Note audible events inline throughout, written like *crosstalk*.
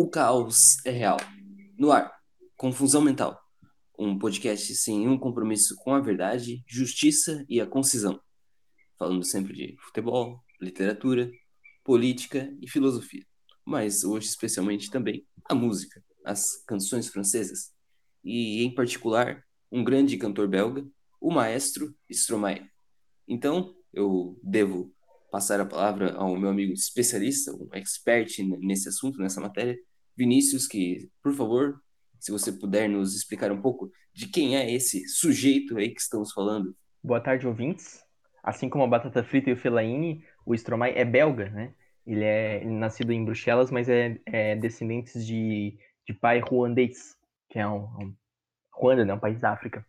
O caos é real. No ar, Confusão Mental. Um podcast sem um compromisso com a verdade, justiça e a concisão. Falando sempre de futebol, literatura, política e filosofia. Mas hoje, especialmente, também a música, as canções francesas. E, em particular, um grande cantor belga, o maestro Stromae. Então, eu devo passar a palavra ao meu amigo especialista, um expert nesse assunto, nessa matéria, Vinícius, que, por favor, se você puder nos explicar um pouco de quem é esse sujeito aí que estamos falando. Boa tarde, ouvintes. Assim como a batata frita e o fellaini, o Stromae é belga, né? Ele é, ele é nascido em Bruxelas, mas é, é descendente de, de pai ruandês, que é um, um Ruanda, né? Um país da África.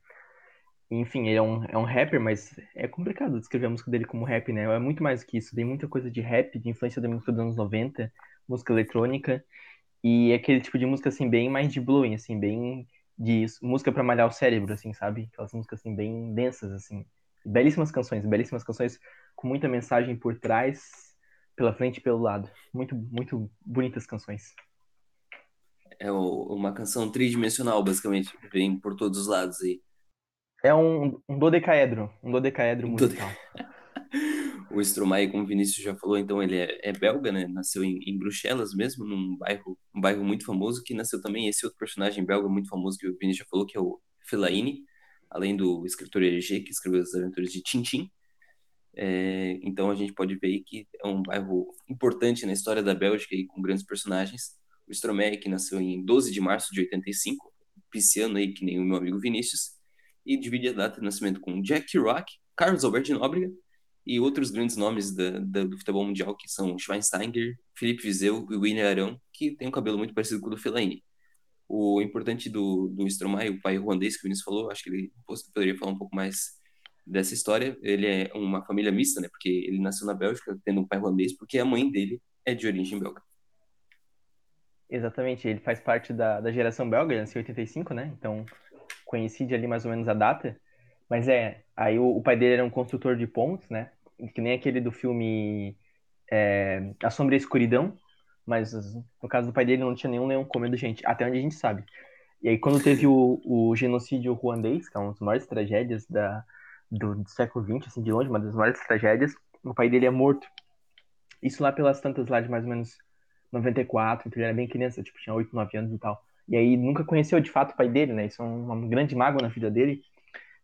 Enfim, ele é um, é um rapper, mas é complicado descrever a música dele como rap, né? É muito mais que isso. Tem muita coisa de rap, de influência da música dos anos 90, música eletrônica. E é aquele tipo de música, assim, bem mais de blowing, assim, bem de música para malhar o cérebro, assim, sabe? Aquelas músicas, assim, bem densas, assim. Belíssimas canções, belíssimas canções com muita mensagem por trás, pela frente e pelo lado. Muito, muito bonitas canções. É uma canção tridimensional, basicamente. Vem por todos os lados aí. É um, um dodecaedro, um dodecaedro musical. *laughs* o Stromae, como o Vinícius já falou, então ele é, é belga, né? Nasceu em, em, Bruxelas mesmo, num bairro, um bairro muito famoso, que nasceu também esse outro personagem belga muito famoso que o Vinícius já falou, que é o Fellaini, além do escritor Hergé, que escreveu as aventuras de Tintin. É, então a gente pode ver que é um bairro importante na história da Bélgica e com grandes personagens. O Stromae, que nasceu em 12 de março de 85, pisciano aí, que nem o meu amigo Vinícius, e divide a data de nascimento com Jack Kerouac, Carlos Alberto Nóbrega e outros grandes nomes da, da, do futebol mundial, que são Schweinsteiger, Felipe Vizeu e William Arão, que tem um cabelo muito parecido com o do Fellaini. O importante do, do Stromae, o pai ruandês que o Vinícius falou, acho que ele poderia falar um pouco mais dessa história. Ele é uma família mista, né? Porque ele nasceu na Bélgica, tendo um pai ruandês, porque a mãe dele é de origem belga. Exatamente, ele faz parte da, da geração belga, ele nasceu em 85, né? Então, coincide ali mais ou menos a data. Mas é, aí o, o pai dele era um construtor de pontes, né? Que nem aquele do filme é, A Sombra e a Escuridão. Mas no caso do pai dele não tinha nenhum leão comendo gente, até onde a gente sabe. E aí quando teve o, o genocídio ruandês, que é uma das maiores tragédias da, do, do século XX, assim, de longe, uma das maiores tragédias, o pai dele é morto. Isso lá pelas tantas lá de mais ou menos 94, então ele era bem criança, tipo, tinha 8, 9 anos e tal. E aí nunca conheceu de fato o pai dele, né? Isso é uma grande mágoa na vida dele.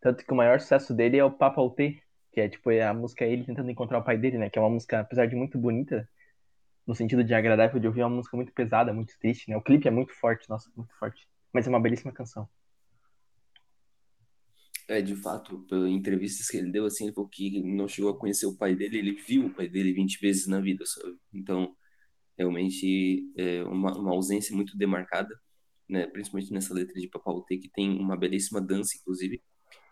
Tanto que o maior sucesso dele é o Papa Alté, que é tipo é a música é ele tentando encontrar o pai dele, né? Que é uma música, apesar de muito bonita, no sentido de agradável de ouvir, é uma música muito pesada, muito triste, né? O clipe é muito forte, nossa, muito forte. Mas é uma belíssima canção. É, de fato, pelas entrevistas que ele deu, assim, ele falou que não chegou a conhecer o pai dele, ele viu o pai dele 20 vezes na vida, sabe? Então, realmente, é uma, uma ausência muito demarcada né, principalmente nessa letra de Papaute, que tem uma belíssima dança, inclusive,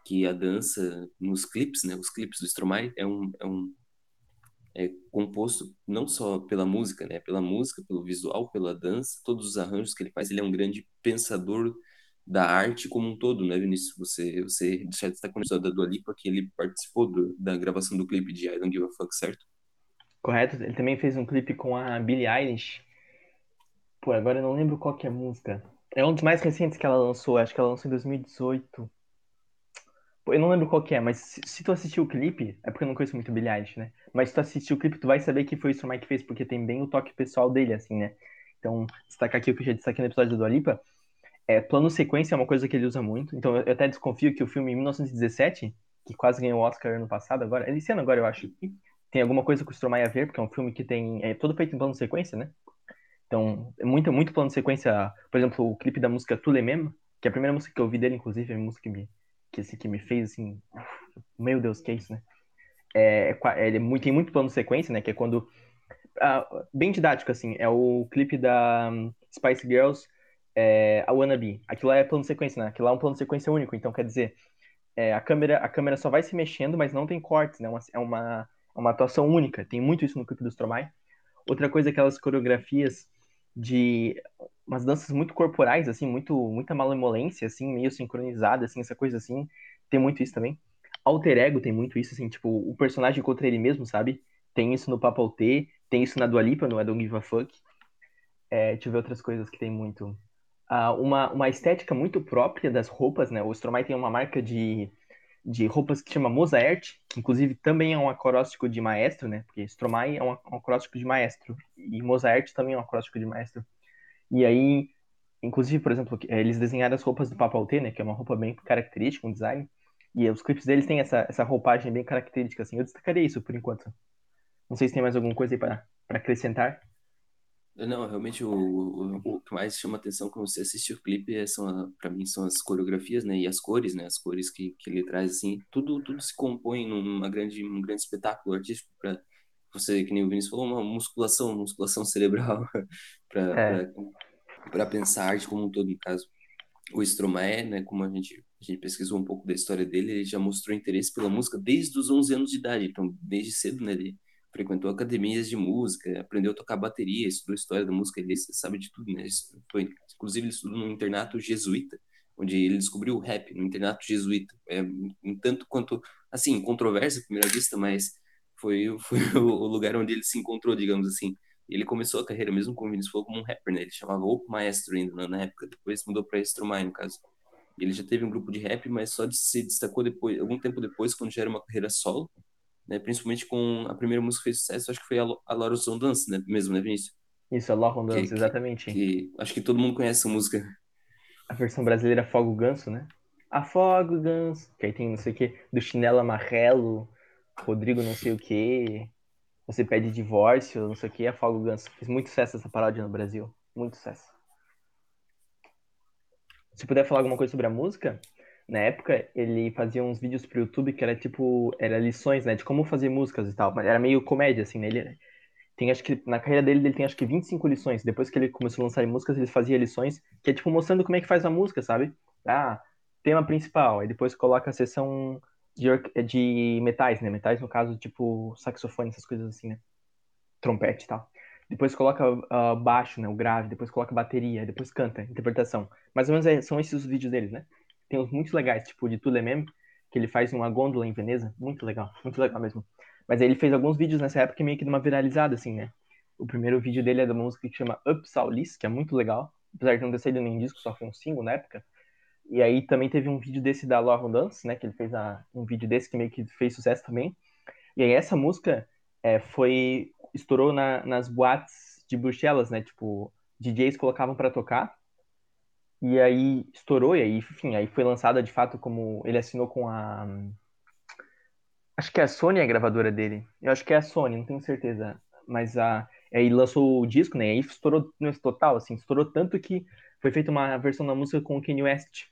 que a dança nos clipes, né, os clipes do Stromae, é um, é um é composto não só pela música, né, pela música, pelo visual, pela dança, todos os arranjos que ele faz, ele é um grande pensador da arte como um todo, né, Vinícius? Você, você já está com o da Dua Lipa, que ele participou do, da gravação do clipe de I Don't Give a Fuck, certo? Correto. Ele também fez um clipe com a Billie Eilish. Pô, agora eu não lembro qual que é a música. É um dos mais recentes que ela lançou, acho que ela lançou em 2018. Eu não lembro qual que é, mas se, tu assistiu o clipe, é porque eu não conheço muito Billie Eilish, né? Mas se tu assistiu o clipe, tu vai saber que foi o Stromae que fez, porque tem bem o toque pessoal dele, assim, né? Então, destacar aqui o que eu já destaquei no episódio do Alipa, é, plano sequência é uma coisa que ele usa muito, então eu até desconfio que o filme 1917, que quase ganhou o Oscar ano passado, agora, esse ano agora eu acho, tem alguma coisa com o Stromae a ver, porque é um filme que tem, é todo feito em plano sequência, né? Então, é muito, muito plano sequência. Por exemplo, o clipe da música Mem, que é a primeira música que eu ouvi dele, inclusive, é a música que me, que, assim, que me fez assim. Meu Deus, que é isso, né? É, é, ele é tem muito plano de sequência, né? Que é quando. Ah, bem didático, assim, é o clipe da um, Spice Girls, é, a Wannabe. Aquilo lá é plano de sequência, né? Aquilo lá é um plano de sequência único, então quer dizer, é, a, câmera, a câmera só vai se mexendo, mas não tem cortes, né? É uma, é uma atuação única. Tem muito isso no clipe do Stromae. Outra coisa, aquelas coreografias de umas danças muito corporais, assim, muito, muita malemolência, assim, meio sincronizada, assim, essa coisa assim. Tem muito isso também. Alter Ego tem muito isso, assim, tipo, o personagem contra ele mesmo, sabe? Tem isso no Papal T, tem isso na Dua Lipa, no I Don't Give a Fuck. É, deixa eu ver outras coisas que tem muito. Ah, uma, uma estética muito própria das roupas, né? O Stromae tem uma marca de, de roupas que chama Mozart, que inclusive também é um acróstico de maestro, né? Porque Stromae é um, acróstico de maestro e Mozart também é um acróstico de maestro. E aí, inclusive, por exemplo, eles desenharam as roupas do Papa Alté, né? Que é uma roupa bem característica, um design. E os clipes deles têm essa, essa roupagem bem característica, assim. Eu destacaria isso por enquanto. Não sei se tem mais alguma coisa aí para acrescentar. Não, realmente o, o, o, que mais chama atenção quando você assiste o clipe é, são, para mim, são as coreografias, né, e as cores, né, as cores que, que ele traz, assim, tudo, tudo se compõe numa grande, um grande espetáculo artístico para você, que nem o Vinícius falou, uma musculação, musculação *laughs* cerebral para é. para pensar a arte como um todo, no caso. O Stromae, né, como a gente, a gente pesquisou um pouco da história dele, ele já mostrou interesse pela música desde os 11 anos de idade, então desde cedo, né, ele frequentou academias de música, aprendeu a tocar bateria, estudou história da música, ele sabe de tudo, né? Inclusive, ele estudou num internato jesuíta, onde ele descobriu o rap, no internato jesuíta. É, um tanto quanto, assim, controverso à primeira vista, mas foi, foi *laughs* o lugar onde ele se encontrou, digamos assim. Ele começou a carreira mesmo, como o Vinícius falou, como um rapper, né? Ele chamava Opo Maestro ainda na época, depois mudou para Stromae, no caso. Ele já teve um grupo de rap, mas só se destacou depois, algum tempo depois, quando já era uma carreira solo né? Principalmente com a primeira música que fez sucesso, acho que foi a, a Laura Dance, né? Mesmo, né, Vinícius? Isso, a Laura Dance, que, exatamente. Que, que, acho que todo mundo conhece essa música. A versão brasileira Afoga o Ganso, né? Afoga o Ganso. Que aí tem não sei o que, do chinelo amarelo, Rodrigo não sei o que, você pede divórcio, não sei o que, Afoga o Ganso. Fez muito sucesso essa paródia no Brasil. Muito sucesso. Se puder falar alguma coisa sobre a música, na época, ele fazia uns vídeos pro YouTube que era tipo, era lições, né, de como fazer músicas e tal, mas era meio comédia, assim, né, ele tem, acho que, na carreira dele, ele tem acho que 25 lições, depois que ele começou a lançar músicas, ele fazia lições, que é tipo mostrando como é que faz a música, sabe? Ah, tema principal, aí depois coloca a seção de, de metais, né, metais no caso, tipo saxofone, essas coisas assim, né, trompete e tal. Depois coloca uh, baixo, né, o grave, depois coloca bateria, depois canta, interpretação. Mais ou menos é, são esses os vídeos deles, né? Tem uns muito legais, tipo de Tulemem, que ele faz uma gôndola em Veneza. Muito legal, *laughs* muito legal mesmo. Mas aí ele fez alguns vídeos nessa época meio que de uma viralizada, assim, né? O primeiro vídeo dele é da música que chama Up Saulis, que é muito legal. Apesar de não ter saído nem disco, só foi um single na época. E aí também teve um vídeo desse da Laurent Dance, né? Que ele fez a, um vídeo desse que meio que fez sucesso também. E aí essa música é, foi estourou na, nas boates de Bruxelas, né? Tipo, DJs colocavam para tocar. E aí estourou, e aí, enfim, aí foi lançada de fato como. Ele assinou com a. Acho que é a Sony a gravadora dele. Eu acho que é a Sony, não tenho certeza. Mas a. Aí lançou o disco, né? E aí estourou no total, assim, estourou tanto que foi feita uma versão da música com o Kanye West.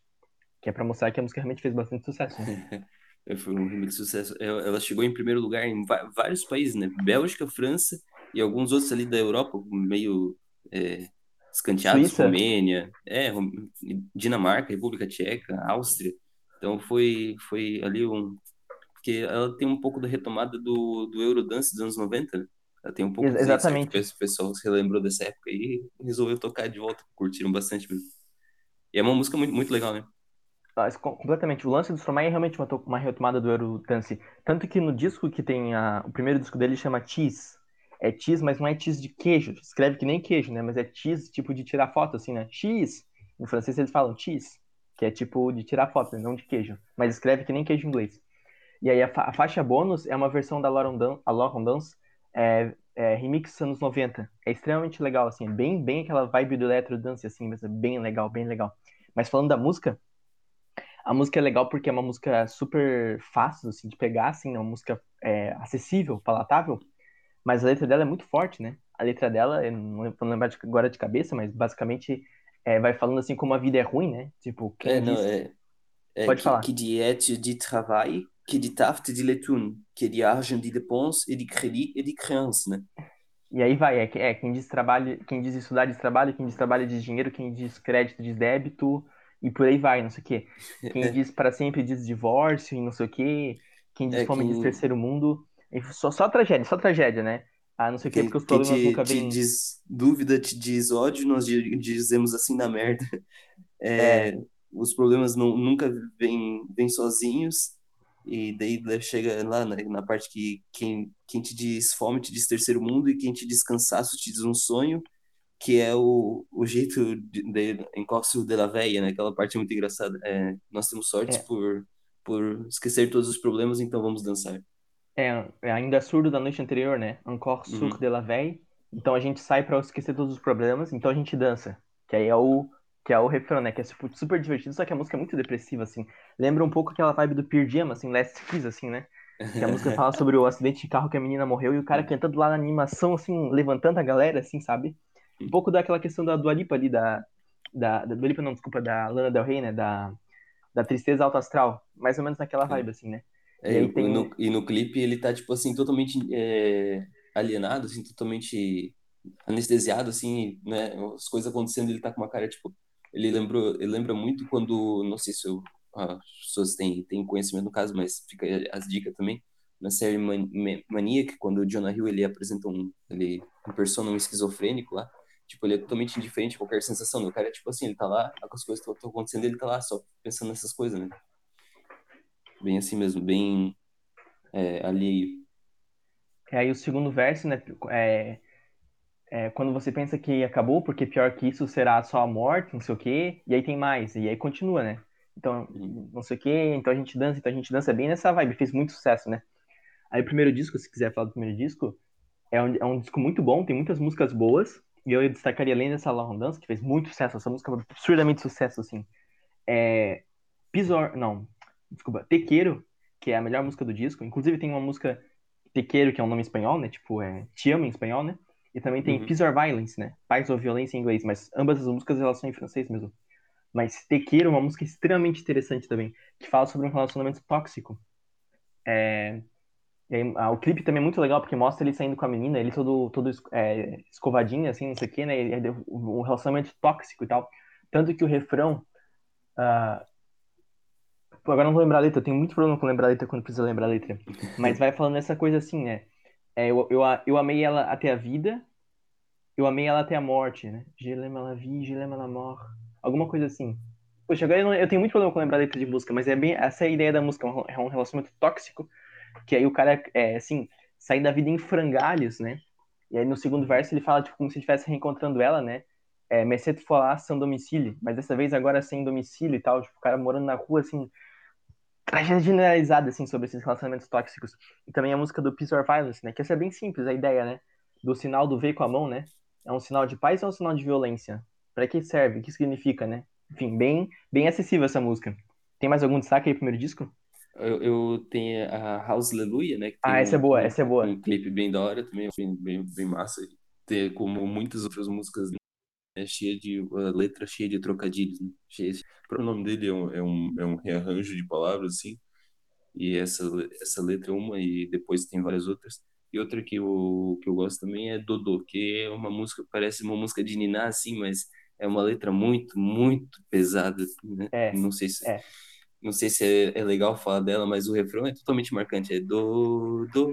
Que é pra mostrar que a música realmente fez bastante sucesso. Né? *laughs* foi um remix sucesso. Ela chegou em primeiro lugar em vários países, né? Bélgica, França e alguns outros ali da Europa, meio. É escanteados, Suíça. Romênia, é, Dinamarca, República Tcheca, Áustria. Então foi, foi ali um. Porque ela tem um pouco da retomada do, do Eurodance dos anos 90, né? Ela tem um pouco Exatamente. Disso, o pessoal se relembrou dessa época e resolveu tocar de volta, curtiram bastante mesmo. E é uma música muito, muito legal, né? Ah, completamente. O lance do Stromae é realmente uma, uma retomada do Eurodance. Tanto que no disco que tem a, o primeiro disco dele chama Cheese, é cheese, mas não é cheese de queijo. Escreve que nem queijo, né? Mas é cheese, tipo de tirar foto, assim, né? X. Em francês eles falam cheese, que é tipo de tirar foto, não de queijo. Mas escreve que nem queijo em inglês. E aí a, fa a faixa bônus é uma versão da Lauren Dance, é, é, remix anos 90. É extremamente legal, assim. É bem, bem aquela vibe do electro dance, assim, mas é bem legal, bem legal. Mas falando da música, a música é legal porque é uma música super fácil, assim, de pegar, assim, né? uma música é, acessível, palatável, mas a letra dela é muito forte, né? A letra dela, eu não vou lembrar agora de cabeça, mas basicamente é, vai falando assim como a vida é ruim, né? Tipo, quem é, diz... não, é, é, Pode que, falar. Que de de trabalho, que de taft de letune, que de argent de dépense e de crédit e de créance, né? E aí vai, é, é, quem diz trabalho, quem diz estudar diz trabalho, quem diz trabalho diz dinheiro, quem diz crédito diz débito, e por aí vai, não sei o quê. *laughs* Quem diz para sempre diz divórcio e não sei o quê, quem diz é, fome quem... diz terceiro mundo. Só, só tragédia, só tragédia, né? Ah, não sei o que, porque os problemas te, nunca vêm. Diz dúvida, te diz ódio, nós dizemos assim na merda. *laughs* É, é. Os problemas não, nunca vêm, vêm sozinhos, e daí chega lá na, na, parte que quem, quem te diz fome te diz terceiro mundo, e quem te diz cansaço te diz um sonho, que é o, o jeito de, de Encosto de la Veia, né? Aquela parte muito engraçada. É, nós temos sortes É. por, por esquecer todos os problemas, então vamos dançar. É, é ainda surdo da noite anterior, né? Encore sourd Uhum. de la veille. Então a gente sai pra esquecer todos os problemas, então a gente dança. Que aí é o que é o refrão, né? Que é super, divertido, só que a música é muito depressiva, assim. Lembra um pouco aquela vibe do Pearl Jam, assim, Last Kiss, assim, né? Que a música *laughs* fala sobre o acidente de carro que a menina morreu e o cara cantando lá na animação, assim, levantando a galera, assim, sabe? Um pouco daquela questão da Dua Lipa ali, da... Da, da não, desculpa, da Lana Del Rey, né? Da, da tristeza alto astral. Mais ou menos naquela vibe, assim, né? É, E tem- no, e no clipe ele tá, tipo assim, totalmente é, alienado, assim, totalmente anestesiado, assim, né? As coisas acontecendo, ele tá com uma cara, tipo... Ele lembrou, ele lembra muito quando, não sei se eu, as pessoas têm, têm conhecimento no caso, mas fica as dicas também. Na série Man, Man- Maniac, quando o Jonah Hill, ele apresenta um... Ele impersona um esquizofrênico lá. Tipo, ele é totalmente indiferente a qualquer sensação. O cara é tipo assim, ele tá lá, as coisas estão acontecendo, ele tá lá só pensando nessas coisas, né? Bem assim mesmo, bem é, alheio. E aí o segundo verso, né, é, é quando você pensa que acabou, porque pior que isso será só a morte, não sei o quê, e aí tem mais, e aí continua, né? Então, Uhum. não sei o quê, então a gente dança, então a gente dança bem nessa vibe, fez muito sucesso, né? Aí o primeiro disco, se quiser falar do primeiro disco, é um, é um disco muito bom, tem muitas músicas boas, e eu destacaria além dessa La Rondança, que fez muito sucesso, essa música é absurdamente sucesso, assim. É, Pisor, não, desculpa, Tequeiro, que é a melhor música do disco, inclusive tem uma música Tequeiro, que é um nome espanhol, né? Tipo, é Te Amo em espanhol, né? E também tem Uhum. Peace or Violence, né? Paz ou Violência em inglês, mas ambas as músicas elas são em francês mesmo. Mas Tequeiro é uma música extremamente interessante também, que fala sobre um relacionamento tóxico. É... e aí, ah, o clipe também é muito legal, porque mostra ele saindo com a menina, ele todo, todo é, escovadinho, assim, não sei o quê, né? Um relacionamento tóxico e tal. Tanto que o refrão... Pô, agora não vou lembrar a letra, eu tenho muito problema com lembrar a letra quando precisa lembrar a letra. Mas vai falando essa coisa assim, né? É, eu, eu, eu amei ela até a vida, eu amei ela até a morte, né? À la vie, je la mort. Alguma coisa assim. Poxa, agora eu, não- eu tenho muito problema com lembrar a letra de música, mas é bem essa é a ideia da música, é um- é um relacionamento tóxico, que aí o cara, é, assim, sai da vida em frangalhos, né? E aí no segundo verso ele fala, tipo, como se estivesse reencontrando ela, né? É, mais fois sans domicílio, mas dessa vez agora sem domicílio e tal, tipo, o cara morando na rua, assim, tragédia generalizada, assim, sobre esses relacionamentos tóxicos. E também a música do Peace or Violence, né? Que essa é bem simples, a ideia, né? Do sinal do V com a mão, né? É um sinal de paz ou é um sinal de violência? Pra que serve? O que significa, né? Enfim, bem, bem acessível essa música. Tem mais algum destaque aí pro primeiro disco? Eu, eu tenho a House Aleluia, né? Ah, essa é um- boa, um- essa é boa. Um clipe bem da hora também, bem, bem, bem massa. Tem, como muitas outras músicas, é cheia de a letra cheia de trocadilhos, né? Cheia, o nome dele é um, é um, é um rearranjo de palavras, assim. E essa, essa letra é uma, e depois tem várias outras. E outra que eu, que eu gosto também é Dodô, que é uma música, parece uma música de Niná, assim, mas é uma letra muito, muito pesada, né? É, Não sei se, é. não sei se é, é legal falar dela, mas o refrão é totalmente marcante. É do, do,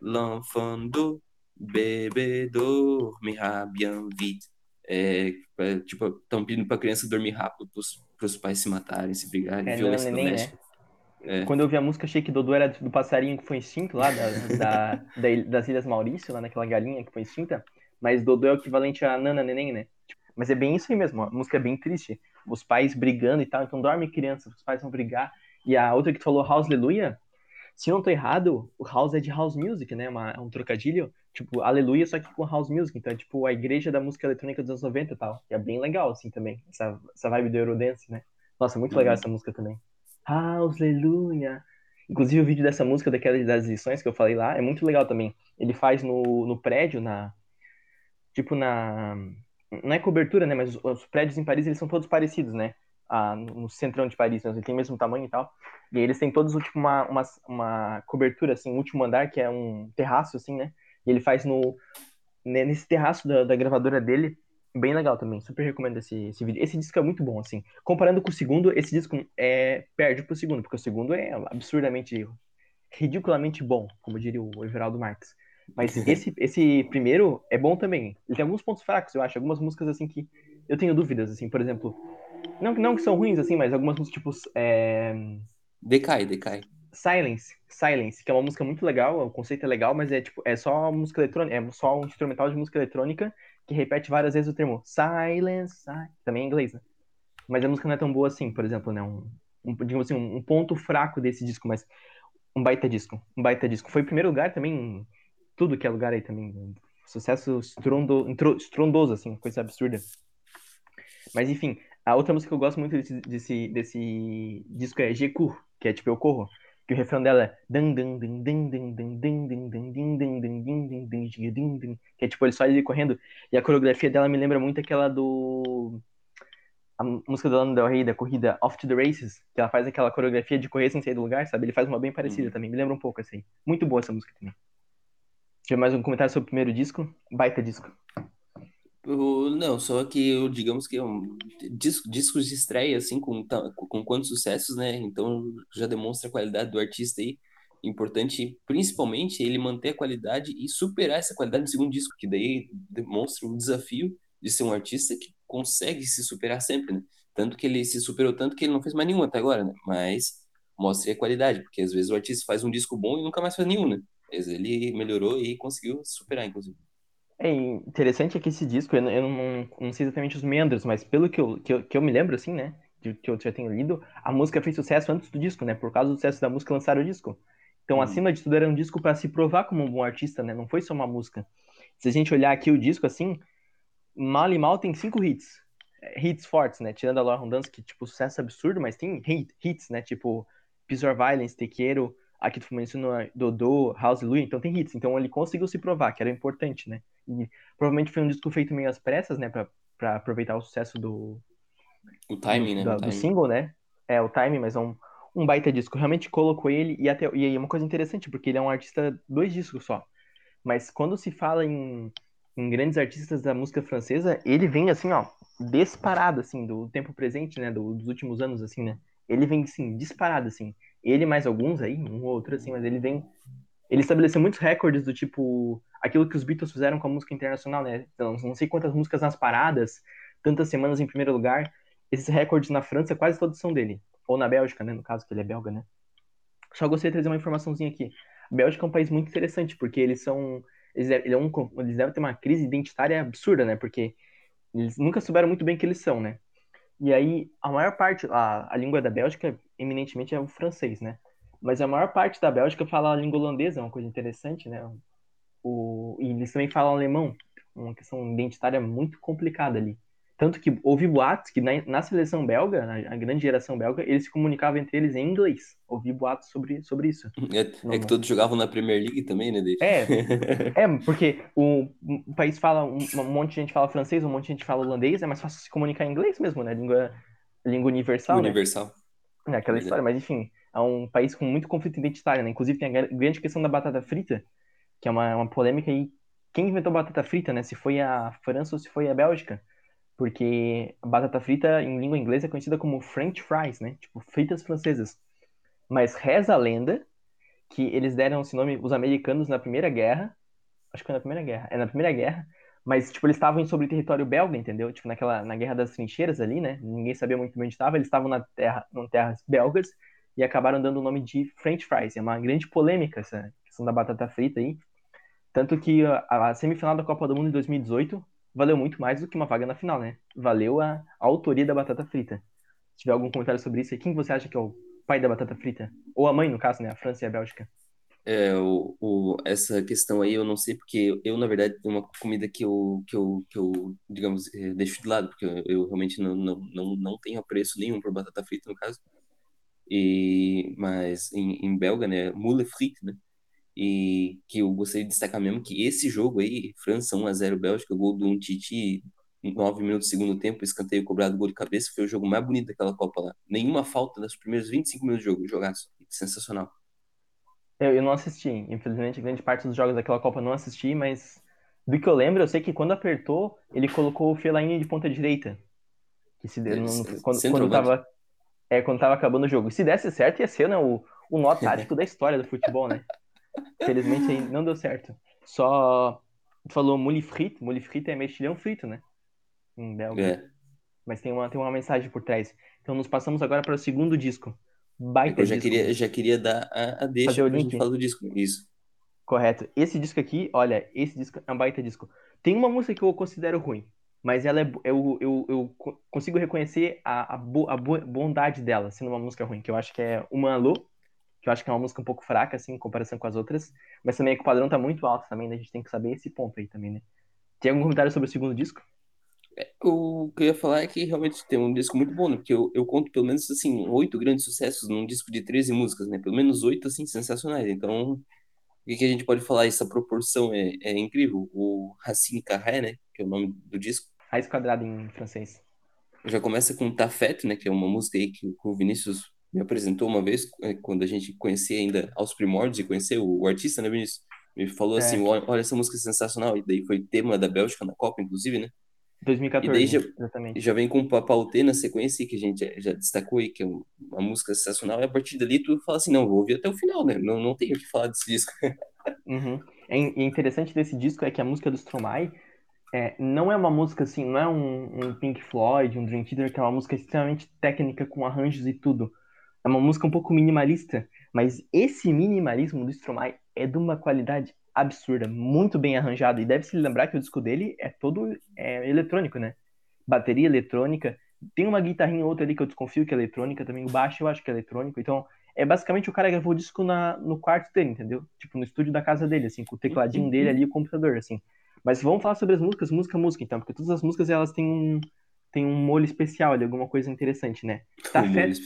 l'enfant do, bébé dormira bien vite. É, é, tipo, estão pedindo pra criança dormir rápido, pros, pros pais se matarem, se brigarem, É, violência Neném, né? doméstica. É. Quando eu ouvi a música, achei que Dodô era do passarinho que foi extinto lá, da, da, *laughs* das Ilhas Maurício, lá naquela galinha que foi extinta. Mas Dodô é o equivalente a Nana Neném, né? Tipo, Mas é bem isso aí mesmo, a música é bem triste. Os pais brigando e tal, então dorme criança, os pais vão brigar. E a outra que tu falou, House Aleluia, se não tô errado, o House é de House Music, né? Uma, é um trocadilho, tipo, Aleluia, só que com House Music. Então é tipo a igreja da música eletrônica dos anos 90 e tal. E é bem legal, assim, também, essa, essa vibe do Eurodance, né? Nossa, muito legal Uhum. essa música também. House Aleluia. Inclusive o vídeo dessa música, daquelas das lições que eu falei lá, é muito legal também. Ele faz no, no prédio, na. Tipo na. Não é cobertura, né? Mas os, os prédios em Paris, eles são todos parecidos, né? Ah, no centrão de Paris, né? Ele tem o mesmo tamanho e tal. E aí eles têm todos tipo, uma, uma, uma cobertura, assim, último andar, que é um terraço, assim, né? E ele faz no. ne- Nesse terraço da, da gravadora dele. Bem legal também, super recomendo esse, esse vídeo. Esse disco é muito bom, assim. Comparando com o segundo, esse disco é, perde pro segundo, porque o segundo é absurdamente, ridiculamente bom, como diria o Everaldo Marques. Mas esse, esse primeiro é bom também. Ele tem alguns pontos fracos, eu acho. Algumas músicas, assim, que eu tenho dúvidas, assim. Por exemplo, não, não que são ruins, assim, mas algumas músicas, tipo, é, Decai, decai. Silence, Silence, que é uma música muito legal, o conceito é legal, mas é tipo, é só música eletrônica, é só um instrumental de música eletrônica que repete várias vezes o termo silence, silence também em inglês, né? Mas a música não é tão boa assim, por exemplo, né? Um, um digamos assim, um ponto fraco desse disco, mas um baita disco, um baita disco. Foi primeiro lugar também, tudo que é lugar aí também, sucesso estrondo, estrondoso, assim, coisa absurda. Mas enfim, a outra música que eu gosto muito desse, desse, desse disco é Jeku, que é tipo Eu Corro, que o refrão dela é que é tipo ele só ele correndo e a coreografia dela me lembra muito aquela do a música do Lana Del Rey da corrida Off to the Races que ela faz aquela coreografia de correr sem sair do lugar sabe ele faz uma bem parecida uhum. também me lembra um pouco assim muito boa essa música também Tinha mais um comentário sobre o primeiro disco baita disco não, só que eu, digamos que é um disco, discos de estreia, assim, com, com quantos sucessos, né? Então já demonstra a qualidade do artista aí. Importante, principalmente, ele manter a qualidade e superar essa qualidade no segundo disco, que daí demonstra o desafio de ser um artista que consegue se superar sempre, né? Tanto que ele se superou tanto que ele não fez mais nenhum até agora, né? Mas mostre a qualidade, porque às vezes o artista faz um disco bom e nunca mais faz nenhum, né? Mas ele melhorou e conseguiu superar, inclusive. É interessante é que esse disco, eu, eu não, não, sei exatamente os membros, mas pelo que eu, que eu, que eu me lembro, assim, né? De, que eu já tenho lido, a música fez sucesso antes do disco, né? Por causa do sucesso da música, lançaram o disco. Então, uhum. acima de tudo, era um disco para se provar como um bom artista, né? Não foi só uma música. Se a gente olhar aqui o disco, assim, mal e mal tem cinco hits. É, hits fortes, né? Tirando a Laura Dance, que, tipo, sucesso absurdo, mas tem hits, né? Tipo, Peace or Violence, Tequeiro, aqui tu mencionou Dodô, House Louis, então tem hits. Então ele conseguiu se provar, que era importante, né? E provavelmente foi um disco feito meio às pressas, né? Pra, pra aproveitar o sucesso do. O timing, do, né? Da, o timing. do single, né? É, o timing, mas é um, um baita disco. Realmente colocou ele, e até e aí é uma coisa interessante, porque ele é um artista dois discos só. Mas quando se fala em, em grandes artistas da música francesa, ele vem assim, ó, disparado, assim, do tempo presente, né? Do, dos últimos anos, assim, né? Ele vem, assim, disparado, assim. Ele mais alguns aí, um ou outro, assim, mas ele vem. Ele estabeleceu muitos recordes do tipo aquilo que os Beatles fizeram com a música internacional, né? Então, não sei quantas músicas nas paradas, tantas semanas em primeiro lugar. Esses recordes na França, quase todos são dele. Ou na Bélgica, né? No caso, que ele é belga, né? Só gostaria de trazer uma informaçãozinha aqui. A Bélgica é um país muito interessante, porque eles são. Eles, é um, eles devem ter uma crise identitária absurda, né? Porque eles nunca souberam muito bem o que eles são, né? E aí, a maior parte, a, a língua da Bélgica, eminentemente, é o francês, né? Mas a maior parte da Bélgica fala a língua holandesa, é uma coisa interessante, né? O, e eles também falam alemão, uma questão identitária muito complicada ali. Tanto que houve boatos que na, na seleção belga, na, grande geração belga, eles se comunicavam entre eles em inglês. Houve boatos sobre, sobre isso. É, é que todos jogavam na Premier League também, né? É, *laughs* é porque o, o, país fala, um, monte de gente fala francês, um monte de gente fala holandês, é mais fácil se comunicar em inglês mesmo, né? Língua, língua universal. Universal. Né? É aquela história, mas enfim, é um país com muito conflito identitário, né? Inclusive tem a grande questão da batata frita, que é uma, uma polêmica aí. Quem inventou batata frita, né? Se foi a França ou se foi a Bélgica. Porque a batata frita em língua inglesa é conhecida como French fries, né? Tipo, fritas francesas. Mas reza a lenda que eles deram esse nome, os americanos, na Primeira Guerra. Acho que foi na Primeira Guerra. É na Primeira Guerra. Mas, tipo, eles estavam sobre território belga, entendeu? Tipo, naquela, na Guerra das Trincheiras ali, né? Ninguém sabia muito bem onde estava. Eles estavam na terra, em terras belgas e acabaram dando o nome de French fries. É uma grande polêmica essa questão da batata frita aí. Tanto que a, a semifinal da Copa do Mundo em 2018 valeu muito mais do que uma vaga na final, né? Valeu a, a autoria da batata frita. Se tiver algum comentário sobre isso, quem você acha que é o pai da batata frita? Ou a mãe, no caso, né? A França e a Bélgica. É, o, o, essa questão aí eu não sei, porque eu, na verdade, tem uma comida que eu, que eu, que eu digamos, eh, deixo de lado, porque eu, eu realmente não, não, não, não tenho apreço nenhum por batata frita, no caso. E, mas em, em belga, né? Moule frite, né? E que eu gostaria de destacar mesmo que esse jogo aí, França 1x0 Bélgica, gol do Umtiti, 9 minutos do segundo tempo, escanteio cobrado, gol de cabeça, foi o jogo mais bonito daquela Copa lá. Nenhuma falta nos primeiros 25 minutos de jogo, jogaço. Sensacional. Eu, eu não assisti, infelizmente, grande parte dos jogos daquela Copa eu não assisti, mas do que eu lembro, eu sei que quando apertou, ele colocou o Fellaini de ponta direita. Que se, é, não, quando, quando, tava, é, quando tava acabando o jogo. E se desse certo, ia ser né, o, o nó *laughs* tático da história do futebol, né? Felizmente aí não deu certo. Só falou moules frito. Moules frito é mexilhão frito, né? Em belga. É. Mas tem uma, tem uma mensagem por trás. Então nos passamos agora para o segundo disco. Baita Eu já disco. queria, já queria dar a, a deixa Fazer o link. falar do disco. Isso. Correto. Esse disco aqui, olha, esse disco é um baita disco. Tem uma música que eu considero ruim, mas ela é, eu, eu, eu consigo reconhecer a, a, bo, a bondade dela, sendo uma música ruim, que eu acho que é Uma Alô, que eu acho que é uma música um pouco fraca, assim, em comparação com as outras, mas também é que o padrão tá muito alto também, né? A gente tem que saber esse ponto aí também, né? Tem algum comentário sobre o segundo disco? É, o que eu ia falar é que realmente tem um disco muito bom, né? Porque eu, eu conto pelo menos, assim, oito grandes sucessos num disco de 13 músicas, né? Pelo menos oito, assim, sensacionais. Então, o que, que a gente pode falar? Essa proporção é, é incrível. O Racine Carré, né? Que é o nome do disco. Raiz quadrada em francês. Já começa com Tafete, né? Que é uma música aí que o Vinícius me apresentou uma vez, é, quando a gente conhecia ainda aos primórdios e conheceu o, o artista, né, Vinícius? Me falou é. assim, olha, olha, essa música é sensacional. E daí foi tema da Bélgica na Copa, inclusive, né? 2014, e daí já, exatamente. já vem com o Papautê na sequência que a gente já, já, destacou aí, que é uma música sensacional. E a partir dali tu fala assim, não, vou ouvir até o final, né? Não, não tenho o que falar desse disco. *laughs* uhum. É, interessante desse disco é que a música do Stromae é, não é uma música assim, não é um, um, Pink Floyd, um Dream Theater, que é uma música extremamente técnica, com arranjos e tudo. É uma música um pouco minimalista, mas esse minimalismo do Stromae é de uma qualidade absurda, muito bem arranjado. E deve se lembrar que o disco dele é todo é, eletrônico, né? Bateria eletrônica. Tem uma guitarrinha ou outra ali que eu desconfio que é eletrônica também. O baixo eu acho que é eletrônico. Então, é basicamente o cara gravou o disco na, no quarto dele, entendeu? Tipo, no estúdio da casa dele, assim, com o tecladinho dele ali e o computador, assim. Mas vamos falar sobre as músicas, música, música, então, porque todas as músicas elas têm um, têm um molho especial ali, alguma coisa interessante, né? Tafet,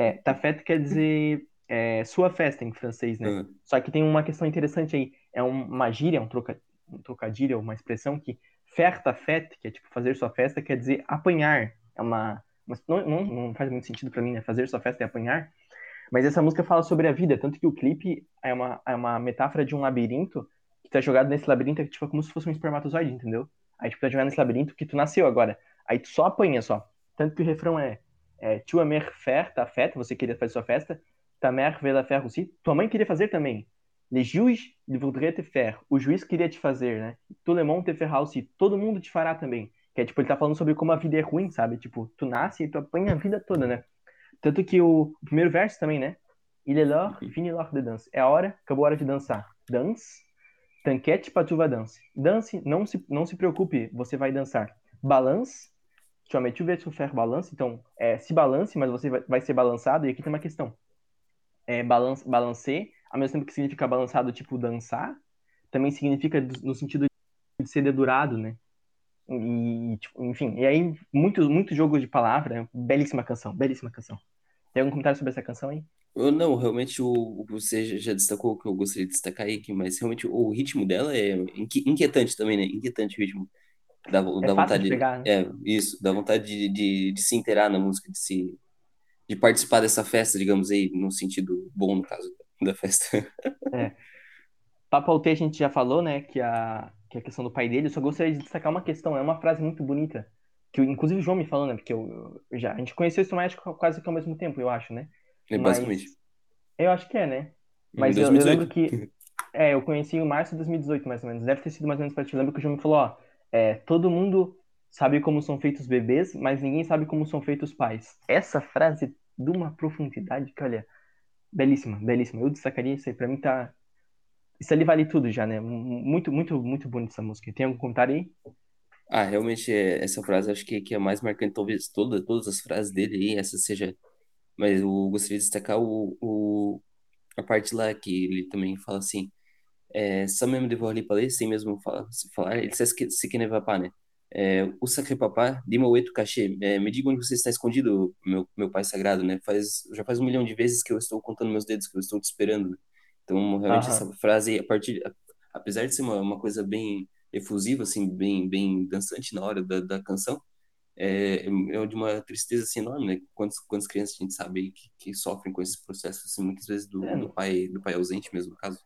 é, Tafet quer dizer é, sua festa em francês, né? Uhum. Só que tem uma questão interessante aí é uma gíria, um, troca, um trocadilho, uma expressão que ferta fete, que é tipo fazer sua festa, quer dizer apanhar. É uma. Não, não, não faz muito sentido para mim, né? Fazer sua festa é apanhar. Mas essa música fala sobre a vida, tanto que o clipe é uma, é uma metáfora de um labirinto que tá jogado nesse labirinto, é tipo como se fosse um espermatozoide, entendeu? Aí tipo, tá jogado nesse labirinto que tu nasceu agora. Aí tu só apanha só. Tanto que o refrão é, é Tu amer faire ta fête, você queria fazer sua festa, ta mère veut la faire aussi, tua mãe queria fazer também. Les juges voudraient te faire. O juiz queria te fazer, né? Tout le monde te fera aussi. Todo mundo te fará também. Que é tipo, ele tá falando sobre como a vida é ruim, sabe? Tipo, tu nasce e tu apanha a vida toda, né? Tanto que o, primeiro verso também, né? Il est l'heure, fini l'heure de danse. É a hora, acabou a hora de dançar. Dance, tanquete pra tu vai dance. Dance, não se, não se preocupe, você vai dançar. Balance, vas faire balance. Então, é, se balance, mas você vai, vai ser balançado. E aqui tem uma questão. É, balance, balancer ao mesmo tempo que significa balançado, tipo dançar, também significa no sentido de ser dedurado, né? E, tipo, enfim, e aí, muito, muito jogo de palavra, belíssima canção, belíssima canção. Tem algum comentário sobre essa canção aí? Eu, não, realmente o, você já destacou o que eu gostaria de destacar aí, mas realmente o ritmo dela é inquietante também, né? Inquietante o ritmo. Dá, é dá vontade de pegar, né? É, isso, dá vontade de, de, de, se inteirar na música, de se de participar dessa festa, digamos aí, no sentido bom, no caso da festa. *laughs* É. Papo a gente já falou, né, que a, que a questão do pai dele, eu só gostaria de destacar uma questão, é uma frase muito bonita, que inclusive o João me falou, né, porque eu, eu já, a gente conheceu esse mais quase que ao mesmo tempo, eu acho, né? É, basicamente. Mas, eu acho que é, né? Mas eu, eu, lembro que, *laughs* é, eu conheci em março de 2018, mais ou menos, deve ter sido mais ou menos para ti, eu lembro que o João me falou, ó, é, todo mundo sabe como são feitos bebês, mas ninguém sabe como são feitos pais. Essa frase de uma profundidade que, olha, belíssima, belíssima. Eu destacaria isso aí, pra mim tá. Isso ali vale tudo já, né? Muito, muito, muito bonita essa música. Tem algum comentário aí? Ah, realmente, é, essa frase acho que, que é mais marcante, talvez toda, todas as frases dele aí, essa seja. Mas eu gostaria de destacar o, o, a parte lá que ele também fala assim: é, sans même devoir lui parler, sem mesmo falar, falar ele que ne va pas, né? É, o Sacré Papá, Dimaueto Cachê, é, me diga onde você está escondido, meu, meu pai sagrado, né? Faz, já faz um milhão de vezes que eu estou contando meus dedos, que eu estou te esperando. Né? Então, realmente, Aham. essa frase, a partir, apesar de ser uma, uma coisa bem efusiva, assim, bem, bem dançante na hora da, da canção, é, é de uma tristeza assim, enorme, né? Quantas, quantas crianças a gente sabe que, que sofrem com esse processo, assim, muitas vezes do, é. do, pai, do pai ausente mesmo, no caso.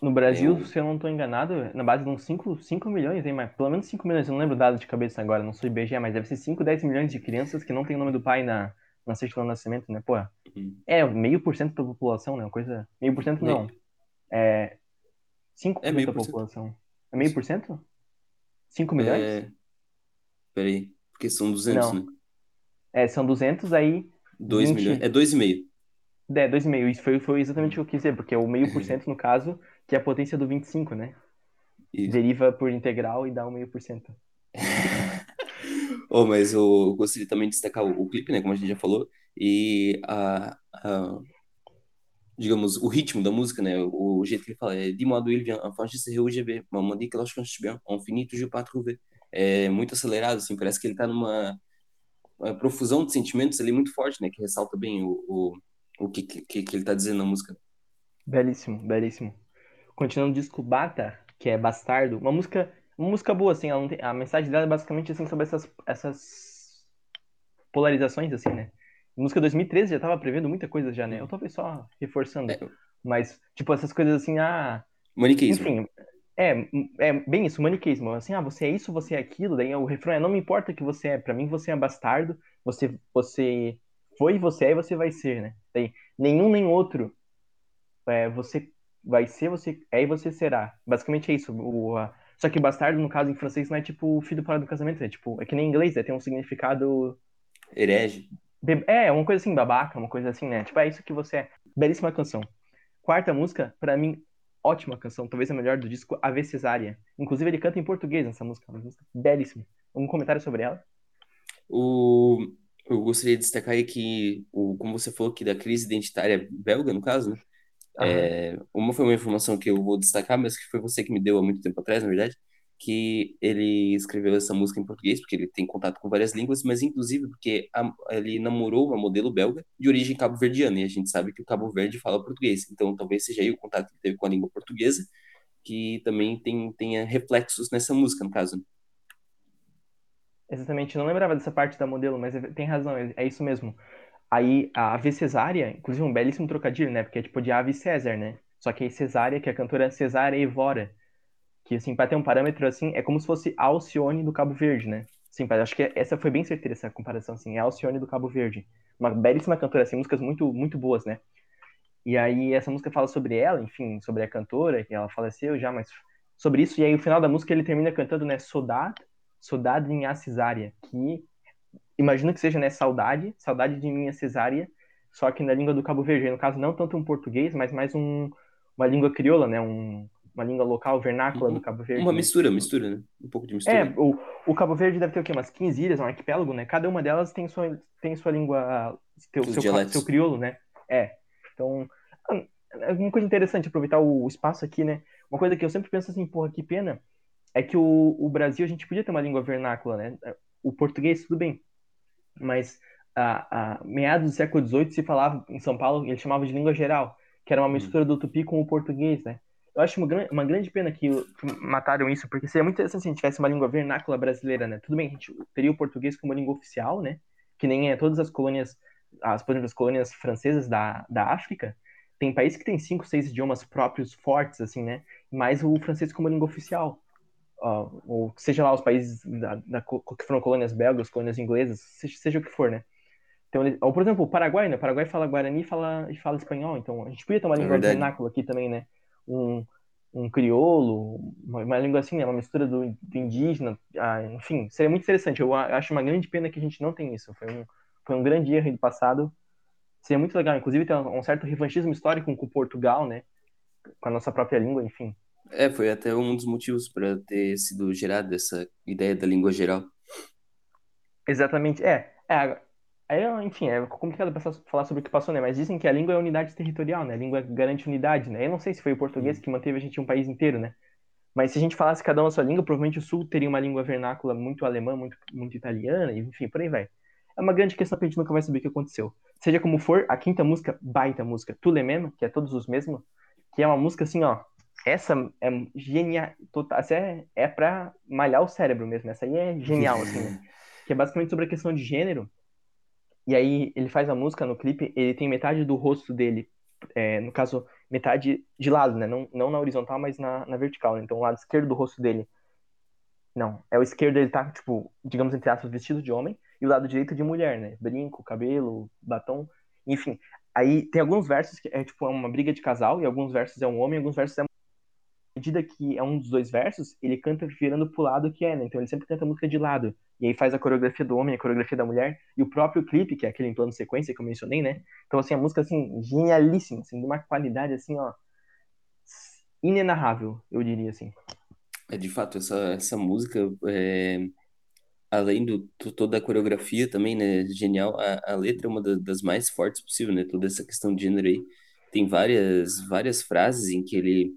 No Brasil, eu... se eu não estou enganado, na base de uns 5, 5 milhões, hein? Mas pelo menos 5 milhões, eu não lembro o dado de cabeça agora, não sou IBGE, mas deve ser 5, 10 milhões de crianças que não tem o nome do pai na, na certidão de nascimento, né? Pô, uhum. é meio por cento da população, né? Coisa. Meio por cento não. É. 5% é da população. É meio por cento? 5 milhões? É... Peraí, porque são 200, não. né? É, são 200, aí. 2 20... milhões. É 2,5. É, 2,5. Isso foi, foi exatamente o que eu quis dizer, porque o meio por cento, no caso, que é a potência do 25, né? Isso. deriva por integral e dá um meio por cento. *laughs* Oh, mas eu gostaria também de destacar o, o clipe, né? Como a gente já falou, e a, a- digamos, o ritmo da música, né? O, o jeito que ele fala é Dis-moi d'où il vient, enfin je sais où je vais, maman dit que lorsque je suis bien, on finit toujours par trouver. É muito acelerado, assim, parece que ele tá numa uma profusão de sentimentos ali muito forte, né? Que ressalta bem o, o, o que, que, que ele tá dizendo na música. Belíssimo, belíssimo. Continuando o disco Bata, que é Bastardo, uma música, uma música boa, assim, tem- a mensagem dela é basicamente assim sobre essas, essas polarizações, assim, né? A música 2013 já tava prevendo muita coisa já, né? Eu talvez só reforçando. É, Mas, tipo, essas coisas assim, ah, maniqueísmo. enfim, é, é bem isso, maniqueísmo. Assim, ah, você é isso, você é aquilo, daí o refrão é, não me importa o que você é, pra mim você é bastardo, você, você foi, você é e você vai ser, né? Daí, nenhum nem outro é, você vai ser, você é e você será. Basicamente é isso. O, a- Só que bastardo, no caso, em francês, não é tipo filho fora do casamento, é tipo, é que nem em inglês, é, tem um significado. Herege. É, uma coisa assim, babaca, uma coisa assim, né? Tipo, é isso que você é. Belíssima canção. Quarta música, pra mim, ótima canção, talvez a melhor do disco, Ave Cesária. Inclusive, ele canta em português nessa música, uma música belíssima. Um comentário sobre ela? O, eu gostaria de destacar aí que, o, como você falou aqui da crise identitária belga, no caso, né? É, uma foi uma informação que eu vou destacar, mas que foi você que me deu há muito tempo atrás, na verdade, que ele escreveu essa música em português, porque ele tem contato com várias línguas, mas inclusive porque a- ele namorou uma modelo belga de origem cabo-verdiana, e a gente sabe que o Cabo Verde fala português, então talvez seja aí o contato que ele teve com a língua portuguesa, que também tem, tenha reflexos nessa música, no caso. né? Exatamente, eu não lembrava dessa parte da modelo, mas é- tem razão, é, é isso mesmo. Aí a Ave Cesária, inclusive um belíssimo trocadilho, né? Porque é tipo de Ave César, né? Só que aí Cesária, que é a cantora Cesária Evora, que assim, pra ter um parâmetro assim, é como se fosse Alcione do Cabo Verde, né? Sim, acho que essa foi bem certeira essa comparação, assim, é Alcione do Cabo Verde. Uma belíssima cantora, assim, músicas muito, muito boas, né? E aí essa música fala sobre ela, enfim, sobre a cantora, que ela faleceu já, mas sobre isso. E aí o final da música ele termina cantando, né, Saudade, Saudade de minha cesárea, que imagino que seja, né, saudade, saudade de minha cesárea, só que na língua do Cabo Verde, no caso não tanto um português, mas mais um, uma língua crioula, né, um, uma língua local, vernácula do Cabo Verde. Uma mistura, mistura, né? Um pouco de mistura. É, o, o Cabo Verde deve ter o quê? Umas 15 ilhas, um arquipélago, né? Cada uma delas tem sua, tem sua língua, seu, seu, dialetos. seu crioulo, né? É. Então, é uma coisa interessante aproveitar o espaço aqui, né? Uma coisa que eu sempre penso assim, porra, que pena, é que o, o Brasil, a gente podia ter uma língua vernácula, né? O português, tudo bem. Mas a, a meados do século XVIII se falava, em São Paulo, eles chamavam de língua geral, que era uma mistura do tupi com o português, né? Eu acho uma, uma grande pena que, que mataram isso, porque seria muito interessante se a gente tivesse uma língua vernácula brasileira, né? Tudo bem, a gente teria o português como língua oficial, né? Que nem é todas as colônias, as, por exemplo, as colônias francesas da, da África, tem países que tem cinco, seis idiomas próprios fortes, assim, né? Mas o francês como língua oficial. Ó, ou seja lá os países da, da que foram colônias belgas, colônias inglesas, seja, seja o que for, né? Então, ele- ou, por exemplo, o Paraguai, né? O Paraguai fala Guarani e fala, e fala espanhol, então a gente podia ter uma É língua verdade. vernácula aqui também, né? Um, um crioulo, uma, uma língua assim, né? Uma mistura do, do indígena, ah, enfim, seria muito interessante. Eu a- acho uma grande pena que a gente não tem isso. Foi um, foi um grande erro do passado. Seria muito legal, inclusive tem um, um certo revanchismo histórico com Portugal, né? Com a nossa própria língua, enfim. É, foi até um dos motivos para ter sido gerada essa ideia da língua geral. Exatamente, é. é aí, enfim, é complicado falar sobre o que passou, né? Mas dizem que a língua é unidade territorial, né? A língua garante unidade, né? Eu não sei se foi o português que manteve a gente um país inteiro, né? Mas se a gente falasse cada um a sua língua, provavelmente o Sul teria uma língua vernácula muito alemã, muito, muito italiana, enfim, por aí vai. É uma grande questão que a gente nunca vai saber o que aconteceu. Seja como for, a quinta música, baita música, Tu Le Même, que é todos os mesmos, que é uma música assim, ó. Essa é genial, essa é, é pra malhar o cérebro mesmo. Essa aí é genial, assim, né? *laughs* Que é basicamente sobre a questão de gênero. E aí ele faz a música no clipe, ele tem metade do rosto dele, é, no caso, metade de lado, né? Não, não na horizontal, mas na, na vertical. Né? Então o lado esquerdo do rosto dele. Não, é o esquerdo, ele tá, tipo, digamos, entre aspas, vestido de homem, e o lado direito de mulher, né? Brinco, cabelo, batom, enfim. Aí tem alguns versos que é tipo uma briga de casal, e alguns versos é um homem, e alguns versos é medida que é um dos dois versos, ele canta virando pro lado que é, né? Então ele sempre canta a música de lado. E aí faz a coreografia do homem, a coreografia da mulher, e o próprio clipe, que é aquele em plano sequência que eu mencionei, né? Então, assim, a música, assim, genialíssima, assim, de uma qualidade, assim, ó, inenarrável, eu diria, assim. É de fato, essa, essa música, é, além do to- toda a coreografia também, né? Genial. A, a letra é uma da- das mais fortes possível, né? Toda essa questão de gênero aí. Tem várias, várias frases em que ele,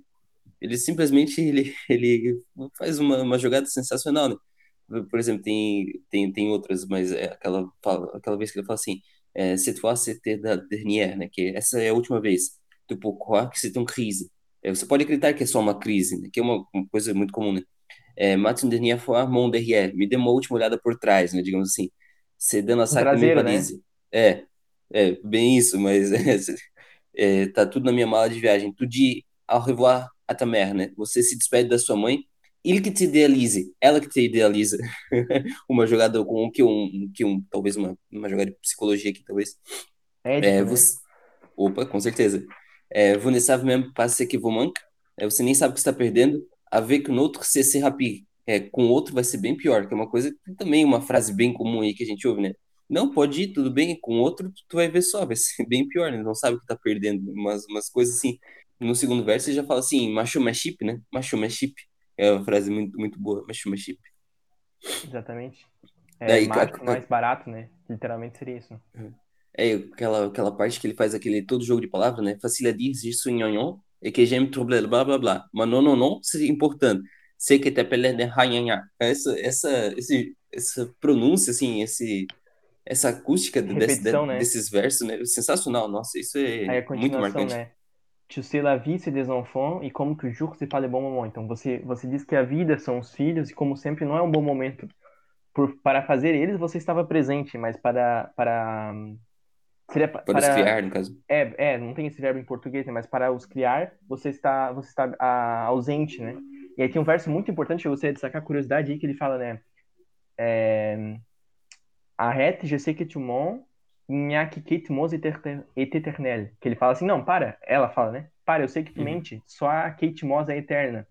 ele simplesmente ele, ele faz uma, uma jogada sensacional, né? Por exemplo, tem, tem, tem outras, mas é aquela, aquela vez que ele fala assim, é, cette fois c'était la dernière, né? Que essa é a última vez. Tu peux croire que c'est une crise. É, você pode acreditar que é só uma crise, né? Que é uma, uma coisa muito comum, né? É, mate une dernière fois mon derrière. Me dê uma última olhada por trás, né? Digamos assim. C'est dans la Um sac de traseiro, né? É, é, bem isso, mas *laughs* é, tá tudo na minha mala de viagem. Tu dis au revoir à ta mère, né? Você se despede da sua mãe, ele que te idealize, ela que te idealiza. *laughs* uma jogada com que um, que um talvez uma, uma jogada de psicologia aqui, talvez. É, né? você, opa, com certeza. É, vous ne savez même pas ce que vous manque. É, você nem sabe o que está perdendo. Avec un autre, c'est se rapide. É, com outro vai ser bem pior, que é uma coisa que também uma frase bem comum aí que a gente ouve, né? Não, pode ir, tudo bem, com outro tu vai ver só, vai ser *laughs* bem pior, né? Não sabe o que tá perdendo, umas, umas coisas assim. No segundo verso ele já fala assim, macho é chip, né? Macho é chip. É uma frase muito, muito boa, macho é chip. Exatamente. É Daí, mais, a- mais barato, né? Literalmente seria isso. É aquela, aquela parte que ele faz aquele todo jogo de palavras, né? Je suis gnangnan, et que j'aime troubler, blá, blá, blá. Mas não, não, não, c'est importante. Sei que te apelé de ranhanhá. Essa, essa, esse, essa pronúncia, assim, esse, essa acústica de- desse, né? desses versos, né? Sensacional, nossa, isso é muito marcante. né? Tu sais la vie, c'est des enfants, e como que jour, c'est pas de bom moment. Então, você, você diz que a vida são os filhos, e como sempre, não é um bom momento. Por, para fazer eles, você estava presente, mas para... para seria pa- Para os para criar, no caso. é, é, não tem esse verbo em português, né? Mas para os criar, você está, você está ah, ausente, né? E aí tem um verso muito importante, eu gostaria de destacar a curiosidade aí, que ele fala, né? É, Arrête, je sais que tu mens, Nha que quitte mos et éternel. Que ele fala assim, não, para. Ela fala, né? Para, eu sei que tu Uhum. mente. Só a Kate Moss é eterna.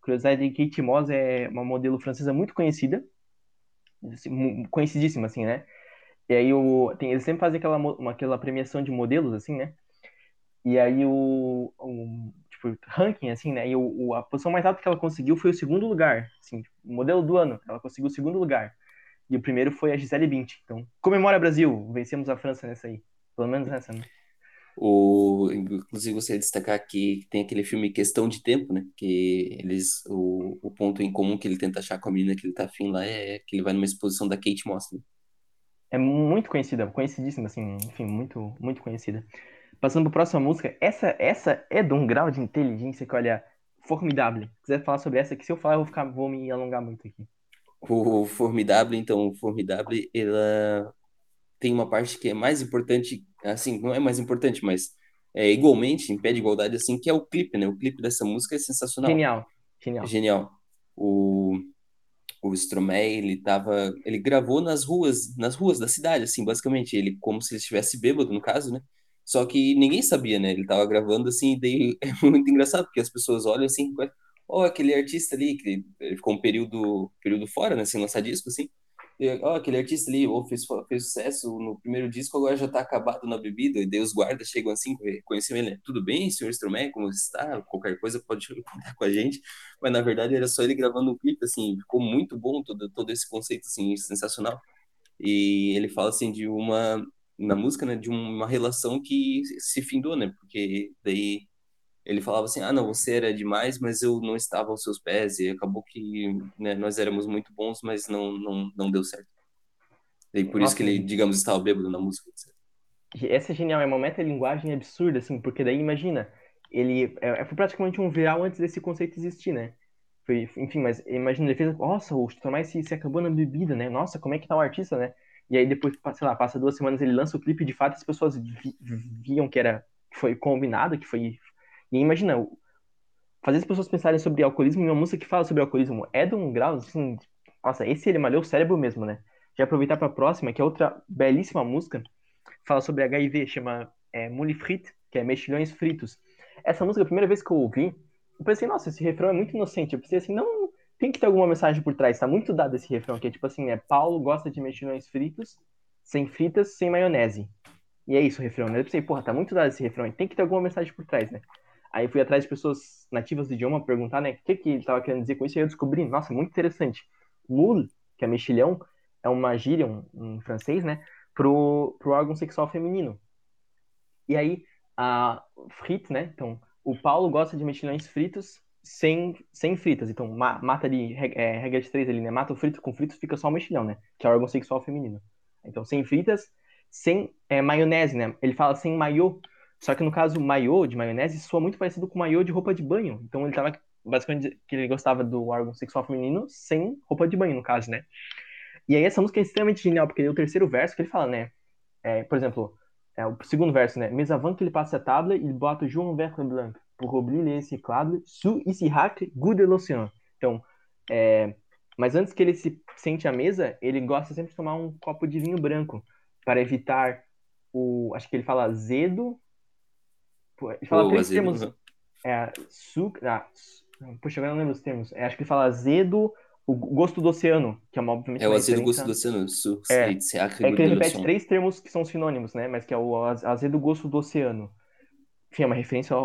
Curiosidade de Kate Moss é uma modelo francesa muito conhecida. assim, Conhecidíssima, assim, né? E aí o, tem, eles sempre fazem aquela, uma, aquela premiação de modelos, assim, né? E aí o, o tipo, ranking, assim, né? E o, a posição mais alta que ela conseguiu foi o segundo lugar. Assim, o modelo do ano. Ela conseguiu o segundo lugar. E o primeiro foi a Gisele Bündchen. Então, comemora Brasil! Vencemos a França nessa aí. Pelo menos nessa, né? O, inclusive, gostaria de destacar que tem aquele filme Questão de Tempo, né? Que eles, o, o ponto em comum que ele tenta achar com a menina que ele tá afim lá é que ele vai numa exposição da Kate Moss, né? É muito conhecida, conhecidíssima, assim, enfim, muito, muito conhecida. Passando para a próxima música, essa, essa é de um grau de inteligência que, olha, formidável. Se quiser falar sobre essa, que se eu falar, eu vou, ficar, vou me alongar muito aqui. O Formidable, então, o Formidable, ela tem uma parte que é mais importante, assim, não é mais importante, mas é igualmente, em pé de igualdade, assim, que é o clipe, né? O clipe dessa música é sensacional. Genial, genial. Genial. O, o Stromae, ele tava, ele gravou nas ruas, nas ruas da cidade, assim, basicamente, ele como se ele estivesse bêbado, no caso, né? Só que ninguém sabia, né? Ele tava gravando assim, e daí *laughs* é muito engraçado, porque as pessoas olham assim, ó, aquele artista ali, que ele ficou um período, período fora, né, sem lançar disco, assim, ó, aquele artista ali, ó, fez, fez sucesso no primeiro disco, agora já tá acabado na bebida, e daí os guardas chegam assim, conheciam ele, né? tudo bem, senhor Stromae, como está? Qualquer coisa pode *laughs* contar com a gente, mas na verdade era só ele gravando um clipe, assim, ficou muito bom todo, todo esse conceito, assim, sensacional, e ele fala, assim, de uma, na música, né, de uma relação que se findou, né, porque daí ele falava assim, ah, não, você era demais, mas eu não estava aos seus pés, e acabou que né, nós éramos muito bons, mas não, não, não deu certo. E por Nossa, isso que ele, digamos, estava bêbado na música. Essa é genial, é uma metalinguagem absurda, assim, porque daí, imagina, ele é, foi praticamente um viral antes desse conceito existir, né? Foi, enfim, mas imagina, ele fez, nossa, o Stromae se, se acabou na bebida, né? Nossa, como é que tá o artista, né? E aí depois, sei lá, passa duas semanas, ele lança o clipe, de fato as pessoas vi, viam que era, que foi combinado, que foi... E imagina, fazer as pessoas pensarem sobre alcoolismo em uma música que fala sobre alcoolismo é de um grau, assim, nossa, esse ele malhou o cérebro mesmo, né? Já aproveitar para a próxima, que é outra belíssima música, fala sobre HIV, chama é, Moules Frites, que é mexilhões fritos. Essa música, a primeira vez que eu ouvi, eu pensei, nossa, esse refrão é muito inocente. Eu pensei assim, não, tem que ter alguma mensagem por trás. Tá muito dado esse refrão, que é tipo assim, é Paulo gosta de mexilhões fritos, sem fritas, sem maionese. E é isso o refrão, né? Eu pensei, porra, tá muito dado esse refrão, tem que ter alguma mensagem por trás, né? Aí fui atrás de pessoas nativas do idioma perguntar, né, o que, que ele estava querendo dizer com isso, e eu descobri, nossa, muito interessante. Mule, que é mexilhão, é uma gíria um, um francês, né, pro, pro órgão sexual feminino. E aí, a frite, né, então, o Paulo gosta de mexilhões fritos sem, sem fritas, então ma, mata ali, é, regra de três ali, né, mata o frito com fritos, fica só o mexilhão, né, que é o órgão sexual feminino. Então, sem fritas, sem é, maionese, né, ele fala sem maiô, só que no caso, maiô de maionese soa muito parecido com maiô de roupa de banho. Então ele tava basicamente que ele gostava do órgão sexual feminino sem roupa de banho, no caso, né? E aí essa música é extremamente genial, porque o terceiro verso que ele fala, né? É, por exemplo, é, o segundo verso, né? Mais avant que ele passe a table, il boit toujours un verre blanc pour oublier les cyclables sous ici hack goût de l'océan. Então, é, mas antes que ele se sente à mesa, ele gosta sempre de tomar um copo de vinho branco para evitar o, acho que ele fala azedo, ele fala três termos. É, suco. Ah, puxa, agora não lembro os termos. É, acho que ele fala azedo, o gosto do oceano, que é uma obviamente. É o azedo gosto do oceano. Su, é, é que ele repete três termos que são sinônimos, né? Mas que é o azedo gosto do oceano. Enfim, é uma referência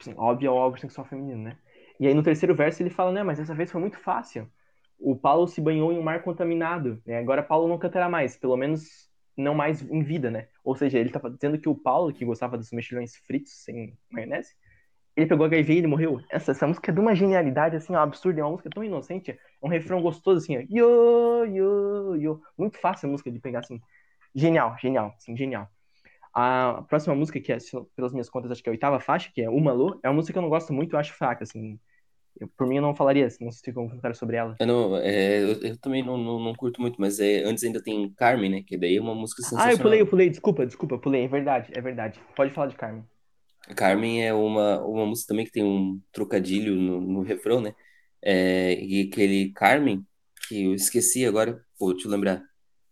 assim, óbvia ao algo sexual feminino, né? E aí no terceiro verso ele fala, né? Mas essa vez foi muito fácil. O Paulo se banhou em um mar contaminado. Né? Agora Paulo não cantará mais, pelo menos não mais em vida, né? Ou seja, ele estava dizendo que o Paulo, que gostava dos mexilhões fritos sem maionese, ele pegou HIV e ele morreu. Essa, essa música é de uma genialidade, assim, ó, absurda, é uma música tão inocente, é um refrão gostoso, assim, ó, yo, yo, yo. Muito fácil a música de pegar, assim. Genial, genial, assim, genial. A próxima música, que é, pelas minhas contas, acho que é a oitava faixa, que é Uma Lô, é uma música que eu não gosto muito, eu acho fraca, assim. Eu, por mim, eu não falaria, não sei se tem comentário sobre ela. Eu, não, é, eu, eu também não, não, não, curto muito, mas é, antes ainda tem Carmen, né? Que daí é uma música sensacional. Ah, eu pulei, eu pulei, desculpa, desculpa, eu pulei, é verdade, é verdade. Pode falar de Carmen. Carmen é uma, uma música também que tem um trocadilho no, no refrão, né? É, e aquele Carmen, que eu esqueci agora, vou te lembrar.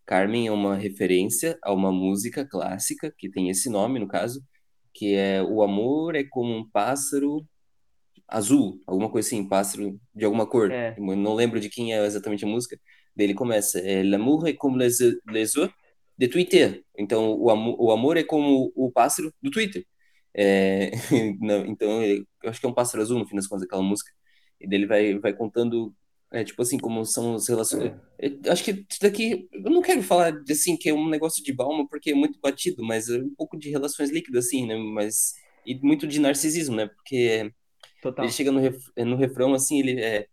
Carmen é uma referência a uma música clássica, que tem esse nome, no caso, que é O amor é como um pássaro azul, alguma coisa assim, pássaro de alguma cor. É. não lembro de quem é exatamente a música. Dele começa, é, L'amour est comme les, les œufs de Twitter. Então, o, amor, o amor é como o pássaro do Twitter. É, *laughs* não, então, eu acho que é um pássaro azul, no fim das contas, aquela música. E dele vai, vai contando, é, tipo assim, como são as relações. É. acho que isso daqui, eu não quero falar de, assim, que é um negócio de balma, porque é muito batido, mas é um pouco de relações líquidas, assim, né? Mas, e muito de narcisismo, né? Porque Total. Ele chega no, ref, no refrão assim, ele é,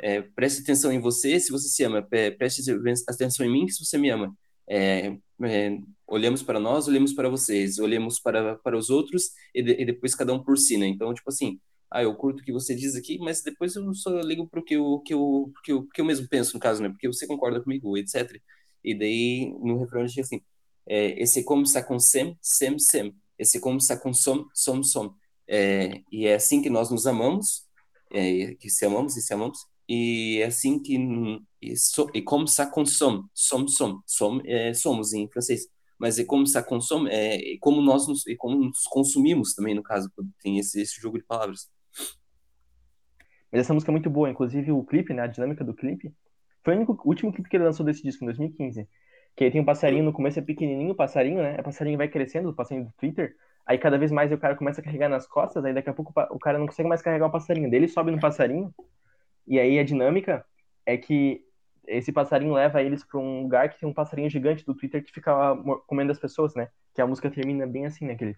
é, preste atenção em você se você se ama, preste atenção em mim se você me ama. É, é, olhamos para nós, olhamos para vocês, olhamos para, para os outros e, de, e, depois cada um por si, né? Então, tipo assim, ah, eu curto o que você diz aqui, mas depois eu só ligo para o que eu, que, eu, que, eu, que eu mesmo penso, no caso, né? Porque você concorda comigo, etc. E daí, no refrão, gente assim, é, esse como está com sem, sem, sem. Esse como está com som, som, som. É, e é assim que nós nos amamos, é, que se amamos e se amamos, e é assim que e, so, e como ça consomme, som som som é, somos em francês, mas é como ça consomme, é, como nós nos, e como nos consumimos também no caso tem esse, esse jogo de palavras. Mas essa música é muito boa, inclusive o clipe, né, a dinâmica do clipe, foi o, único, último clipe que ele lançou desse disco em 2015. Que aí tem um passarinho no começo é pequenininho, o passarinho, né? O passarinho vai crescendo, o passarinho do Twitter. Aí cada vez mais o cara começa a carregar nas costas, aí daqui a pouco o cara não consegue mais carregar o passarinho dele, sobe no passarinho, e aí a dinâmica é que esse passarinho leva eles para um lugar que tem um passarinho gigante do Twitter que fica comendo as pessoas, né? Que a música termina bem assim, né? Aquele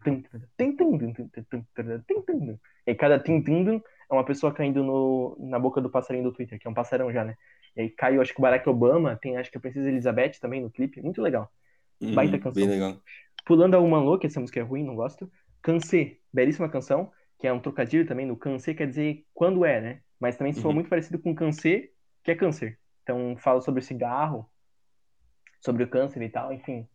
e cada é uma pessoa caindo no, na boca do passarinho do Twitter, que é um passarão já, né? E aí caiu, acho que o Barack Obama, tem acho que a Princesa Elizabeth também no clipe, muito legal. Baita canção. Bem legal. Pulando a Uma Louca, essa música é ruim, não gosto. Cansê, belíssima canção, que é um trocadilho também no cansê, quer dizer quando é, né? Mas também soa uhum. muito parecido com cansê, que é câncer. Então fala sobre cigarro, sobre o câncer e tal, enfim.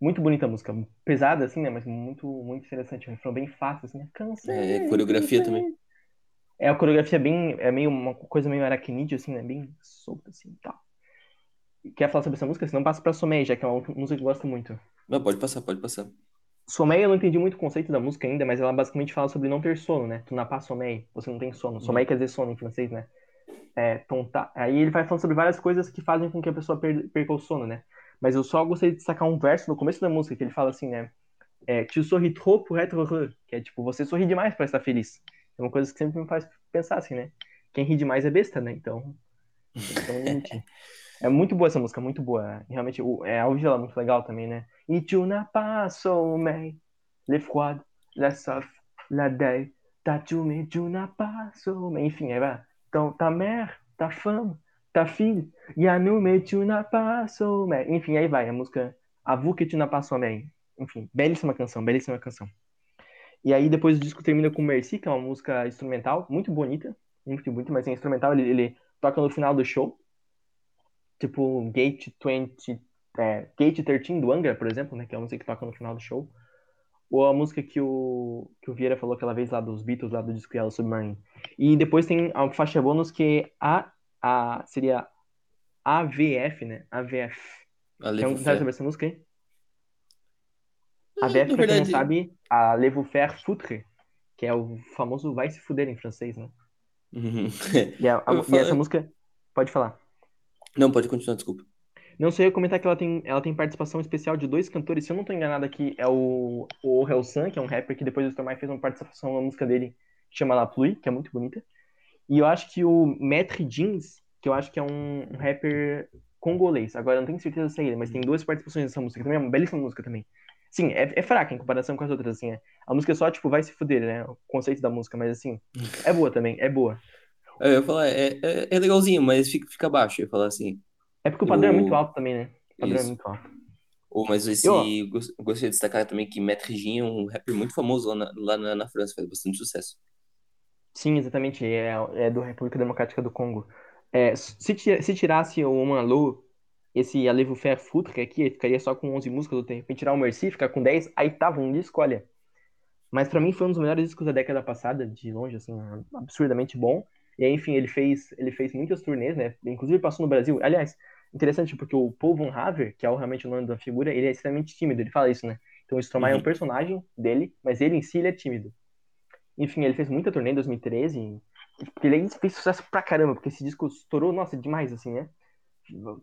Muito bonita a música, pesada assim, né? Mas muito, muito interessante. Um refrão bem fácil, assim, né? Câncer. É, coreografia câncer. também. É, a coreografia bem, é meio uma coisa meio aracnídeo, assim, né? Bem solta, assim, e tal. Quer falar sobre essa música? Senão passa pra Someia, já que é uma música que eu gosto muito. Não, pode passar, pode passar. Someia, eu não entendi muito o conceito da música ainda, mas ela basicamente fala sobre não ter sono, né? Tu na pas sommeil, você não tem sono. Someia uhum. quer dizer sono em francês, né? É, tonta... Aí ele vai falando sobre várias coisas que fazem com que a pessoa perca o sono, né? Mas eu só gostaria de destacar um verso no começo da música, que ele fala assim, né? é Tu sorris trop pour être heureux, que é tipo, você sorri demais para estar feliz. É uma coisa que sempre me faz pensar assim, né? Quem ri demais é besta, né? Então, então *laughs* é muito boa essa música, muito boa. Realmente, o, é, a auge é muito legal também, né? E tu n'as pas sommeil, le froid, la soif, la deuil, ta tu mais tu n'as pas sommeil. Enfim, aí vai. Então, ta mère, ta femme, ta fille, a nous mais tu n'as pas sommeil. Enfim, aí vai, a música Avoue que tu n'as pas sommeil. Enfim, belíssima canção, belíssima canção. E aí depois o disco termina com Merci, que é uma música instrumental, muito bonita, muito bonita, mas é instrumental, ele, ele toca no final do show. Tipo Gate 20, é, Gate 13 do Angra, por exemplo, né, que é a música que toca no final do show. Ou a música que o, que o Vieira falou aquela vez lá dos Beatles, lá do disco Yellow Submarine. E depois tem a faixa bônus que é a, a, seria AVF, né? AVF. Quer um sobre essa música aí? A VF, pra verdade... quem não sabe, a Le Vous Faire Foutre, que é o famoso Vai Se Fuder em francês, né? Uhum. E, a, *laughs* a, e, essa música... Pode falar. Não, pode continuar, desculpa. Não sei, eu comentar que ela tem, ela tem participação especial de dois cantores, se eu não tô enganado aqui, é o, o Helsan, que é um rapper que depois o Stormai fez uma participação na música dele, que chama La Pluie, que é muito bonita. E eu acho que o Maître Jeans, que eu acho que é um, um rapper congolês, agora não tenho certeza se é ele, mas tem duas participações nessa música, também é uma belíssima música também. Sim, é, é fraca em comparação com as outras, assim. É. A música é só, tipo, vai se fuder, né? O conceito da música, mas assim, é boa também, é boa. É, eu ia falar, é, é, é legalzinho, mas fica, fica baixo, eu ia falar assim. É porque o padrão é muito alto também, né? O padrão é Isso. é muito alto. Oh, mas esse, eu... gostaria de destacar também que Maître Jean é um rapper muito famoso lá na, lá na, na França, faz bastante sucesso. Sim, exatamente, é, é do República Democrática do Congo. É, se, se tirasse o Manlou esse Alevo Fair Futre aqui, ficaria só com 11 músicas, de repente tirar o Mercy, ficar com 10, aí tava um disco, olha. Mas para mim foi um dos melhores discos da década passada, de longe, assim, absurdamente bom. E aí, enfim, ele fez, ele fez muitas turnês, né? Inclusive passou no Brasil. Aliás, interessante porque o Paul Von Haver, que é realmente o nome da figura, ele é extremamente tímido, ele fala isso, né? Então o Stromae uhum. é um uhum. personagem dele, mas ele em si ele é tímido. Enfim, ele fez muita turnê em 2013, porque ele fez sucesso pra caramba, porque esse disco estourou, nossa, demais, assim, né?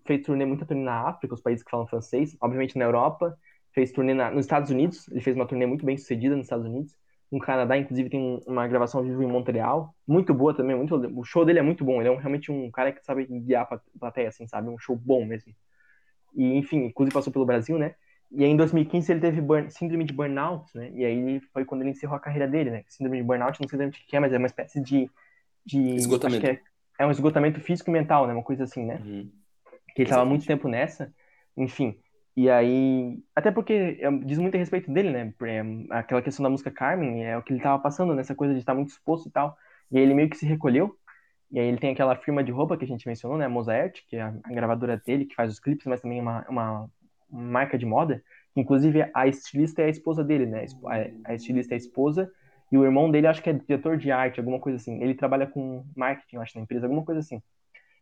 fez turnê, muita turnê na África, os países que falam francês, obviamente na Europa, fez turnê na, nos Estados Unidos, ele fez uma turnê muito bem sucedida nos Estados Unidos, no Canadá, inclusive, tem uma gravação ao vivo em Montreal, muito boa também, muito, o show dele é muito bom, ele é um, realmente um cara que sabe guiar a plateia, assim, sabe, um show bom mesmo. E, enfim, inclusive passou pelo Brasil, né, e aí em 2015 ele teve burn, síndrome de burnout, né, e aí foi quando ele encerrou a carreira dele, né, síndrome de burnout, não sei exatamente o que é, mas é uma espécie de... de esgotamento. É, é, um esgotamento físico e mental, né, uma coisa assim, né. Uhum que ele estava muito tempo nessa, enfim. E aí, até porque é, diz muito a respeito dele, né? Aquela questão da música Carmen é o que ele estava passando, nessa coisa de estar muito exposto e tal. E aí ele meio que se recolheu. E aí ele tem aquela firma de roupa que a gente mencionou, né? Mozart, que é a, gravadora dele, que faz os clipes, mas também é uma, uma, marca de moda. Inclusive, a estilista é a esposa dele, né? A estilista é a esposa. E o irmão dele, acho que é diretor de arte, alguma coisa assim. Ele trabalha com marketing, acho, na empresa, alguma coisa assim.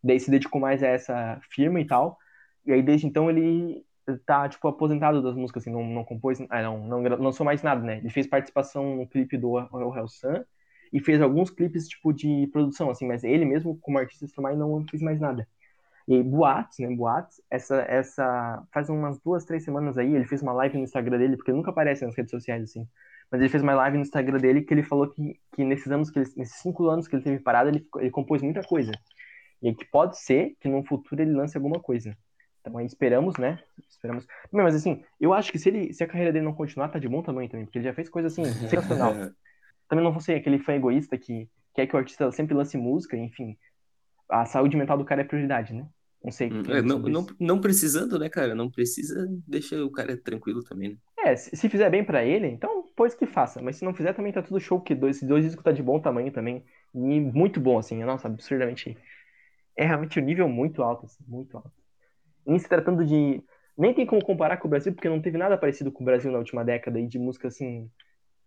Daí se dedicou mais a essa firma e tal. E aí desde então ele tá, tipo, aposentado das músicas, assim, não, não compôs, ah, não, não lançou mais nada, né? Ele fez participação no clipe do El Sun e fez alguns clipes, tipo, de produção, assim, mas ele mesmo, como artista mais não fez mais nada. E Boates, né, Boates, essa, essa, faz umas duas, três semanas aí, ele fez uma live no Instagram dele, porque ele nunca aparece nas redes sociais, assim, mas ele fez uma live no Instagram dele que ele falou que, que nesses anos, que ele, nesses cinco anos que ele teve parado, ele, ele compôs muita coisa. E que pode ser que no futuro ele lance alguma coisa. Então aí esperamos, né? Esperamos. Mas assim, eu acho que se, ele, se a carreira dele não continuar, tá de bom tamanho também, porque ele já fez coisa assim, *laughs* sensacional. também não vou ser aquele fã egoísta que quer que o artista sempre lance música, enfim. A saúde mental do cara é prioridade, né? Não sei. Hum, é, não, não, não, precisando, né, cara? Não precisa, deixa o cara tranquilo também, né? É, se, se fizer bem para ele, então, pois que faça. Mas se não fizer, também tá tudo show, que dois, dois discos tá de bom tamanho também. E muito bom, assim, nossa, absurdamente é realmente um nível muito alto, assim, muito alto. Em se tratando de. Nem tem como comparar com o Brasil, porque não teve nada parecido com o Brasil na última década e de música assim.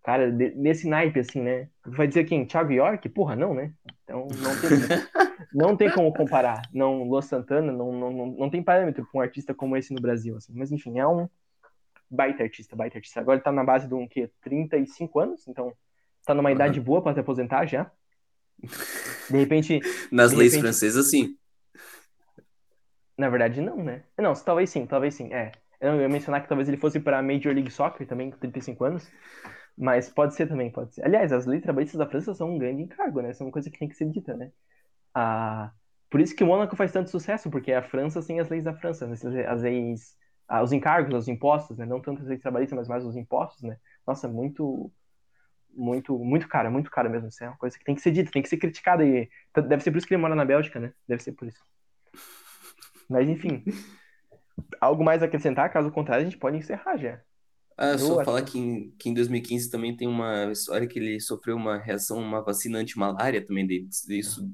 Cara, de, desse naipe, assim, né? Vai dizer quem? Thiago York? Porra, não, né? Então não tem, *laughs* não tem como comparar. Não, Luan Santana não, não, não, não tem parâmetro com um artista como esse no Brasil, assim. Mas enfim, é um baita artista, baita artista. Agora ele tá na base de um quê? 35 anos, então tá numa idade boa para se aposentar já. De repente. Nas de leis repente... francesas, sim. Na verdade, não, né? Não, talvez sim, talvez sim. É. Eu ia mencionar que talvez ele fosse para Major League Soccer também, com 35 anos. Mas pode ser também, pode ser. Aliás, as leis trabalhistas da França são um grande encargo, né? São uma coisa que tem que ser dita, né? Ah, por isso que o Mônaco faz tanto sucesso, porque a França tem as leis da França, né? as leis, ah, os encargos, os impostos, né? Não tanto as leis trabalhistas, mas mais os impostos, né? Nossa, muito, muito, muito caro, muito caro mesmo. Isso é uma coisa que tem que ser dita, tem que ser criticada. E deve ser por isso que ele mora na Bélgica, né? Deve ser por isso. Mas enfim, algo mais a acrescentar? Caso contrário, a gente pode encerrar já. Ah, só falar que em, que em 2015 também tem uma história que ele sofreu uma reação, uma vacina anti-malária também, de, isso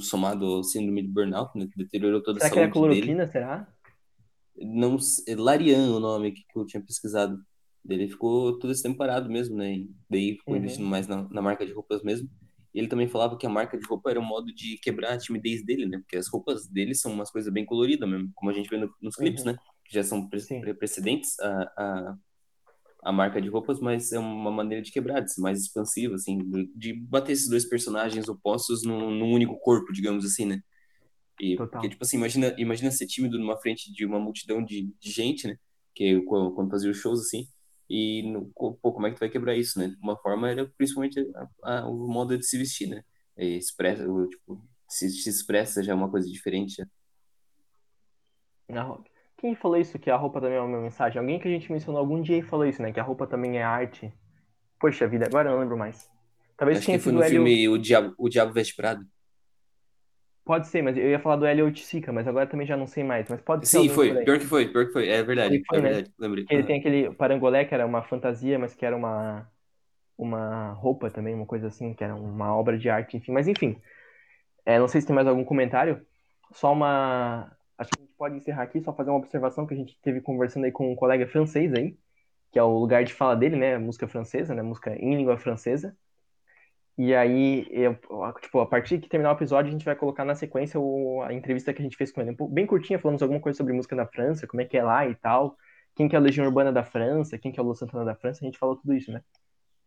somado ao síndrome de burnout, né, que deteriorou toda será a saúde que era cloroquina, dele. será? Não, Larian o nome que eu tinha pesquisado. Ele ficou todo esse tempo parado mesmo, né? E daí ficou uhum. investindo mais na, na marca de roupas mesmo. Ele também falava que a marca de roupa era um modo de quebrar a timidez dele, né? Porque as roupas dele são umas coisas bem coloridas mesmo, como a gente vê no, nos clipes, uhum. né? Que já são pre precedentes a, a, a, marca de roupas, mas é uma maneira de quebrar, de ser mais expansiva, assim, de, bater esses dois personagens opostos num, num único corpo, digamos assim, né? E, porque, tipo assim, imagina, imagina ser tímido numa frente de uma multidão de, de gente, né? Que quando fazia os shows, assim, e no, pô, como é que tu vai quebrar isso, né? Uma forma era principalmente a, a, o modo de se vestir, né? E expressa, tipo, se, se expressa já é uma coisa diferente. Já. Quem falou isso que a roupa também é uma mensagem? Alguém que a gente mencionou algum dia e falou isso, né? Que a roupa também é arte. Poxa vida, agora eu não lembro mais. Talvez Acho que foi no filme o Diabo, o Diabo Veste Prado. Pode ser, mas eu ia falar do Helio Oiticica, mas agora também já não sei mais. Mas pode ser. Sim, foi. Pior que foi, pior que foi. É verdade. Foi, é né? verdade. Lembrei. Ele tem aquele parangolé que era uma fantasia, mas que era uma, uma roupa também, uma coisa assim, que era uma obra de arte, enfim. Mas enfim. É, não sei se tem mais algum comentário. Só uma. Acho que a gente pode encerrar aqui, só fazer uma observação que a gente teve conversando aí com um colega francês aí, que é o lugar de fala dele, né? Música francesa, né? Música em língua francesa. E aí, eu, tipo, a partir que terminar o episódio, a gente vai colocar na sequência o, a entrevista que a gente fez com ele. Bem curtinha, falamos alguma coisa sobre música na França, como é que é lá e tal. Quem que é a Legião Urbana da França, quem que é o Lu Santana da França, a gente falou tudo isso, né?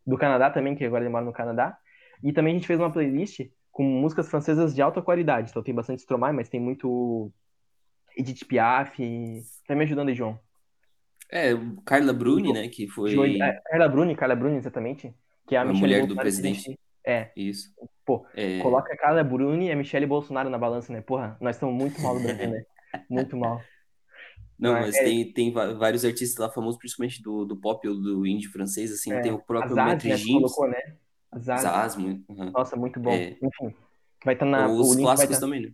Do Canadá também, que agora ele mora no Canadá. E também a gente fez uma playlist com músicas francesas de alta qualidade. Então tem bastante Stromae, mas tem muito Edith Piaf. E... Tá me ajudando aí, João? É, Carla Bruni, né, que foi... É, Carla Bruni, Carla Bruni, exatamente. Que é a, a mulher do presidente. É. Isso. Pô, é... coloca a Carla Bruni e a Michelle Bolsonaro na balança, né? Porra, nós estamos muito mal no Brasil, né? *laughs* Muito mal. Não, mas é... tem, tem vários artistas lá famosos, principalmente do, do pop ou do indie francês, assim, é. tem o próprio Azaz, né, colocou, né? Azaz. Azaz muito. Uhum. Nossa, muito bom. É... Enfim, vai estar tá na... Os clássicos tá... também, né?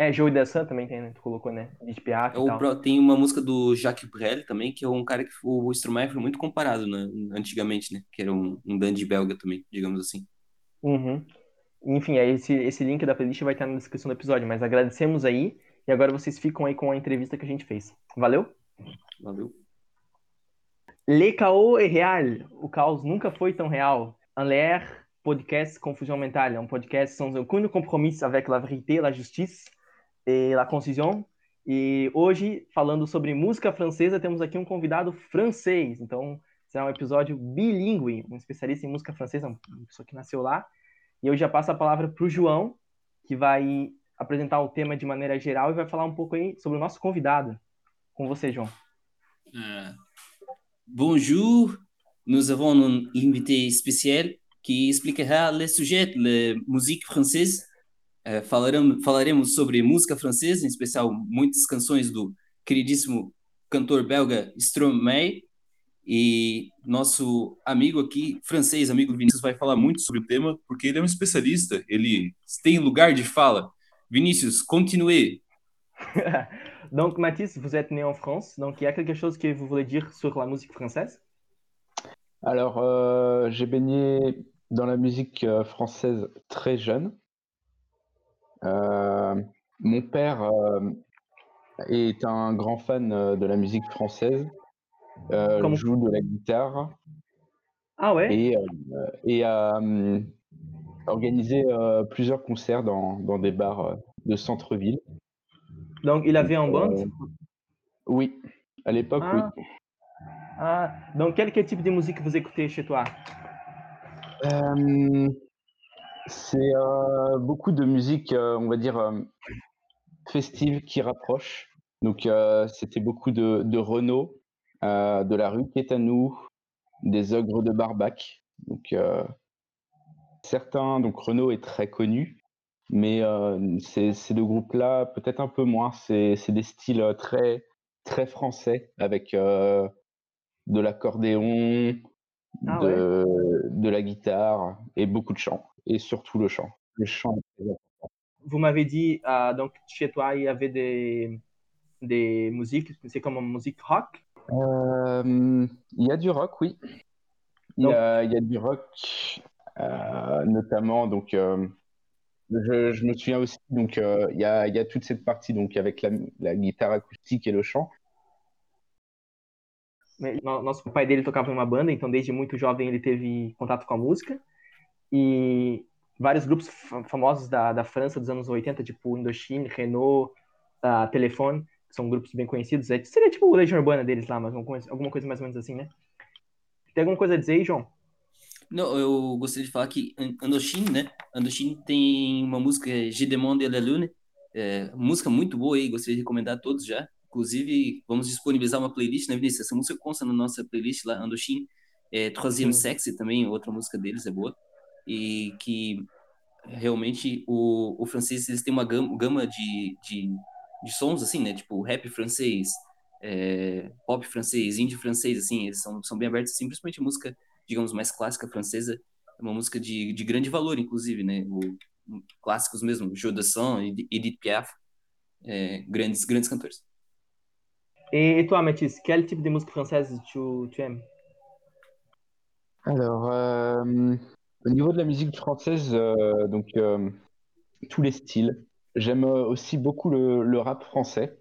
É, Joey Dassin também tem, né? Tu colocou, né? De Piaf é, o, Tem uma música do Jacques Brel também, que é um cara que o instrumento foi muito comparado, né? Antigamente, né? Que era um, um dandy belga também, digamos assim. Uhum. Enfim, aí esse, esse link da playlist vai estar na descrição do episódio, mas agradecemos aí e agora vocês ficam aí com a entrevista que a gente fez. Valeu? Valeu. Le Chaos est réel. O caos nunca foi tão real. En l'air, podcast Confusion Mentale, um podcast sans aucun compromisso avec la vérité, la justice et la concision. E hoje, falando sobre música francesa, temos aqui um convidado francês. Então, será um episódio bilíngue, um especialista em música francesa, uma pessoa que nasceu lá. E eu já passo a palavra para o João, que vai apresentar o tema de maneira geral e vai falar um pouco aí sobre o nosso convidado. Com você, João. Uh, bonjour, nous avons un invité spécial qui expliquera le sujet, la musique française. Uh, falaremos, falaremos sobre música francesa, em especial muitas canções do queridíssimo cantor belga Stromae, e nosso amigo aqui, francês, amigo Vinícius, vai falar muito sobre o tema, porque ele é um especialista, ele tem lugar de fala. Vinícius, continue. *laughs* donc, Mathis, vous êtes né en France, donc il y a quelque chose que vous voulez dire sur la musique française? Alors, euh, j'ai baigné dans la musique euh, française très jeune. Euh, mon père euh, est un grand fan euh, de la musique française. Euh, joue de la guitare. Ah ouais? Et, euh, et a hum, organisé euh, plusieurs concerts dans, dans des bars de centre-ville. Donc il avait un band? oui, à l'époque, oui. Ah. ah, donc quel, quel type de musique vous écoutez chez toi? c'est beaucoup de musique, on va dire, festive qui rapproche. Donc c'était beaucoup de de Renaud. de la rue qui est à nous, des ogres de Barbac. Donc, certains, donc Renault est très connu, mais ces, ces, deux groupes-là, peut-être un peu moins. C'est des styles très, très français, avec de l'accordéon, ah de, de, la guitare et beaucoup de chant, et surtout le chant. Le chant Vous m'avez dit, euh, donc chez toi, il y avait des, des musiques, c'est comme une musique rock euh, Il y a du rock, oui. Il, y, a, il y a, du rock, euh, notamment, donc, je, je, me souviens aussi, donc, il, y a, y a toute cette partie donc, avec la, la guitare acoustique et le chant. Nosso pai dele tocava em uma banda, então desde muito jovem ele teve contato com a música. E vários grupos famosos da, da França dos anos 80, tipo Indochine, Renault, uh, Telefone, que são grupos bem conhecidos. É, seria tipo o Legião Urbana deles lá, mas alguma coisa mais ou menos assim, né? Tem alguma coisa a dizer aí, João? Não, eu gostaria de falar que Indochine, né? Indochine tem uma música, Je demande la lune, é, música muito boa aí, gostaria de recomendar a todos já. Inclusive, vamos disponibilizar uma playlist, né, Vinícius? Essa música consta na nossa playlist lá, Andoshin. É, Troisième Sexy também, outra música deles é boa. E que realmente o, o francês, eles têm uma gama, gama de, de, de sons, assim, né? Tipo, rap francês, é, pop francês, indie francês, assim, eles são, são bem abertos, assim, principalmente música, digamos, mais clássica francesa, é uma música de, de grande valor, inclusive, né? O, clássicos mesmo, Jeu de Son, Edith Piaf, é, grandes, grandes cantores. Et, et, toi, Mathis, quel type de musique française tu, tu aimes Alors, euh, au niveau de la musique française, euh, donc euh, tous les styles. J'aime aussi beaucoup le, le, rap français.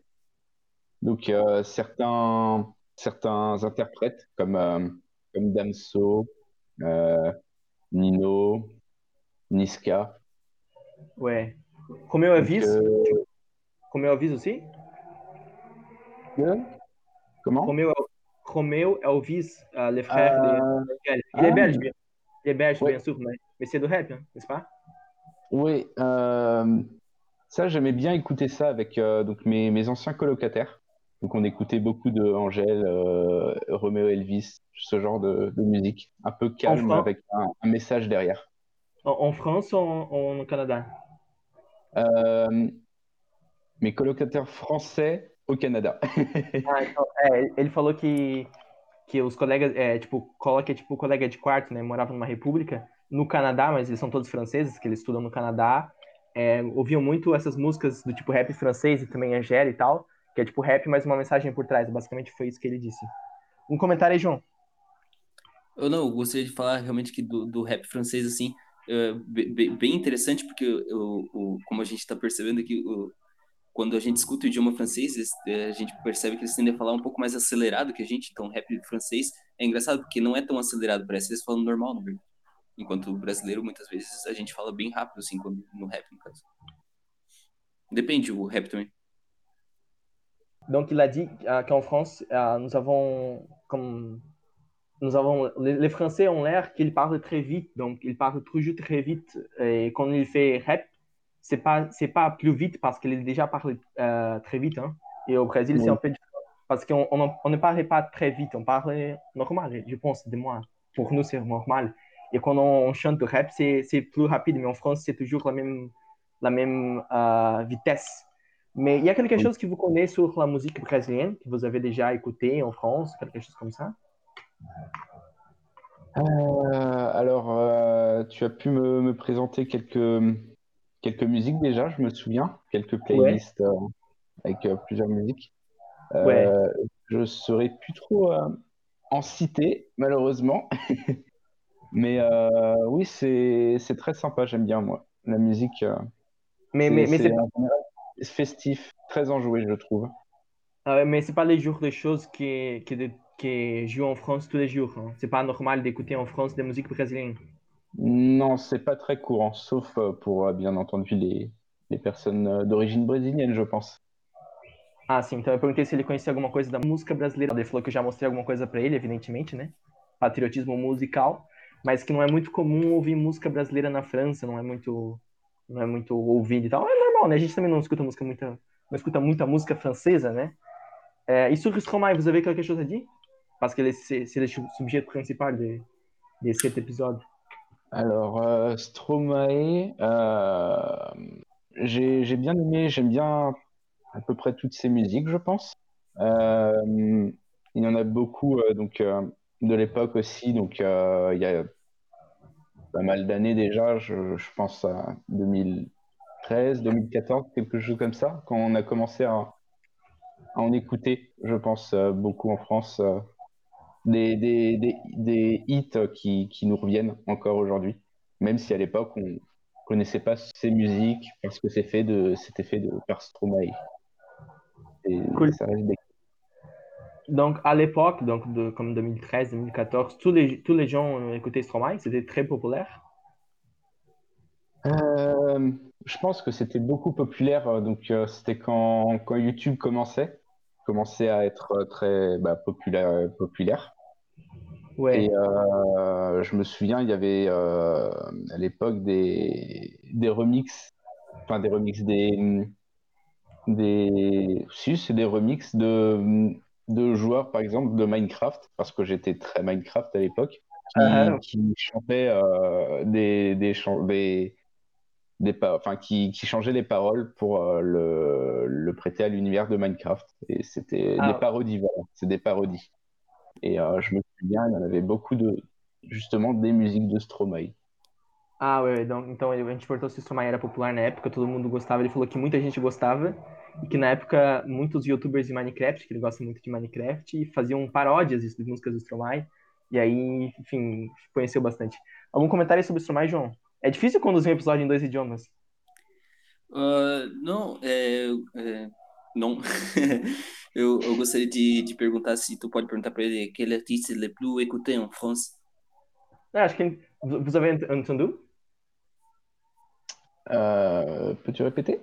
Donc euh, certains, certains interprètes comme, euh, comme Damso, euh, Nino, Niska. Ouais. Romeo Elvis. Romeo Elvis aussi? Comment? Romeo, Romeo Elvis, uh, le frère uh... de Il ah. est belge, bien. Il est belge, bien sûr, mais, mais c'est de rap, hein, n'est-ce pas? Oui, euh, ça, j'aimais bien écouter ça avec euh, donc mes, mes, anciens colocataires. Donc, on écoutait beaucoup de Angèle, euh, Romeo Elvis, ce genre de, de, musique, un peu calme avec un, un, message derrière. En, en France ou en, en Canada? Euh, Mes colocataires français, o Canadá. *laughs* ah, então, é, ele falou que, que os colegas, é, tipo, coloca tipo colega de quarto, né? Morava numa república no Canadá, mas eles são todos franceses, que eles estudam no Canadá. É, ouviam muito essas músicas do tipo rap francês e também Angélica e tal, que é tipo rap, mas uma mensagem por trás. Basicamente foi isso que ele disse. Um comentário aí, João. Eu não, eu gostaria de falar realmente que do, do rap francês, assim, é, bem interessante, porque eu, eu, como a gente está percebendo aqui, quando a gente escuta o idioma francês, eh, a gente percebe que eles tendem a falar um pouco mais acelerado que a gente. Então, rap francês é engraçado porque não é tão acelerado, parece que eles falam normal, na verdade. Enquanto o brasileiro, muitas vezes, a gente fala bem rápido, assim, no rap, no caso. Depende, o rap também. Donc, il a dit uh, qu'en France, uh, nous avons comme nous avons les, les Français ont l'air qu'ils parlent très vite, donc ils parlent toujours très vite. Et quand il fait rap, c'est pas c'est pas plus vite parce qu'il est déjà parlé euh, très vite hein. et au Brésil oui. c'est un peu parce qu'on on, on, ne parlait pas très vite on parlait normal je pense de moi pour nous c'est normal et quand on, chante rap c'est plus rapide mais en France c'est toujours la même la même euh, vitesse mais il y a quelque chose que vous connaissez sur la musique brésilienne que vous avez déjà écouté en France quelque chose comme ça? Euh, alors euh, tu as pu me, me présenter quelques quelques musiques déjà, je me souviens, quelques playlists ouais. avec plusieurs musiques. Ouais. Je saurais plus trop en citer, malheureusement. *laughs* mais oui, c'est très sympa, j'aime bien moi. La musique, mais, mais, mais c'est festif, très enjoué, je trouve. Ah mais c'est pas les jours de choses qui, qui, qui jouent en France tous les jours. Hein. C'est pas normal d'écouter en France des musiques brésiliennes. Non, c'est pas très courant, sauf euh, pour, euh, bien entendu, les, les personnes euh, d'origine brésilienne, je pense. Ah, sim. Então eu perguntei se ele conhecia alguma coisa da música brasileira. Ele falou que eu já mostrei alguma coisa para ele, evidentemente, né? Patriotismo musical, mas que não é muito comum ouvir música brasileira na França, não é muito, não é muito ouvido e tal. É normal, né? A gente também não escuta música muita, não escuta muita música francesa, né? É, e sur Stromae, vous avez quelque chose à dire? parce que c'est le sujet principal de, de cet épisode. Alors, euh, Stromae, euh, j'ai bien aimé, j'aime bien à peu près toutes ses musiques, je pense. Euh, il y en a beaucoup euh, donc, euh, de l'époque aussi, donc il y a pas mal d'années déjà, je, je, pense à 2013, 2014, quelque chose comme ça, quand on a commencé à, à en écouter, je pense, beaucoup en France des, des, des, des hits qui, qui, nous reviennent encore aujourd'hui, même si à l'époque on connaissait pas ces musiques parce que c'est fait de, c'était fait de par Stromae. Et Cool. ça reste des... Donc, à l'époque, donc de, comme 2013, 2014, tous les, tous les gens écoutaient Stromae, c'était très populaire. Euh, je pense que c'était beaucoup populaire, donc euh, c'était quand, quand YouTube commençait, commençait à être très bah, populaire, populaire. Ouais. Et euh, je me souviens, il y avait euh, à l'époque des, des remixes, enfin des remixes, des, des, si c'est des remixes de, de joueurs, par exemple, de Minecraft, parce que j'étais très Minecraft à l'époque, qui, Ah. qui chantaient euh, des, des, des, des pa- enfin, qui, qui changeaient les paroles pour euh, le, le prêter à l'univers de Minecraft. Et c'était Ah. des parodies, voilà, c'est des parodies. Et euh, je me souviens, il y en avait beaucoup de, justement, des musiques de Stromae. Ah, então, a gente perguntou se Stromae era popular na época, todo mundo gostava. Ele falou que muita gente gostava e que na época muitos youtubers de Minecraft, que ele gosta muito de Minecraft, faziam paródias de músicas do Stromae. E aí, enfim, conheceu bastante. Algum comentário sobre o Stromae, João? É difícil conduzir um episódio em dois idiomas. Uh, não, é, é, não. *laughs* eu, eu gostaria de, de perguntar se tu pode perguntar para ele quel artiste le plus écouté en France. Ah, acho que vous avez entendu? Euh, Peux-tu répéter?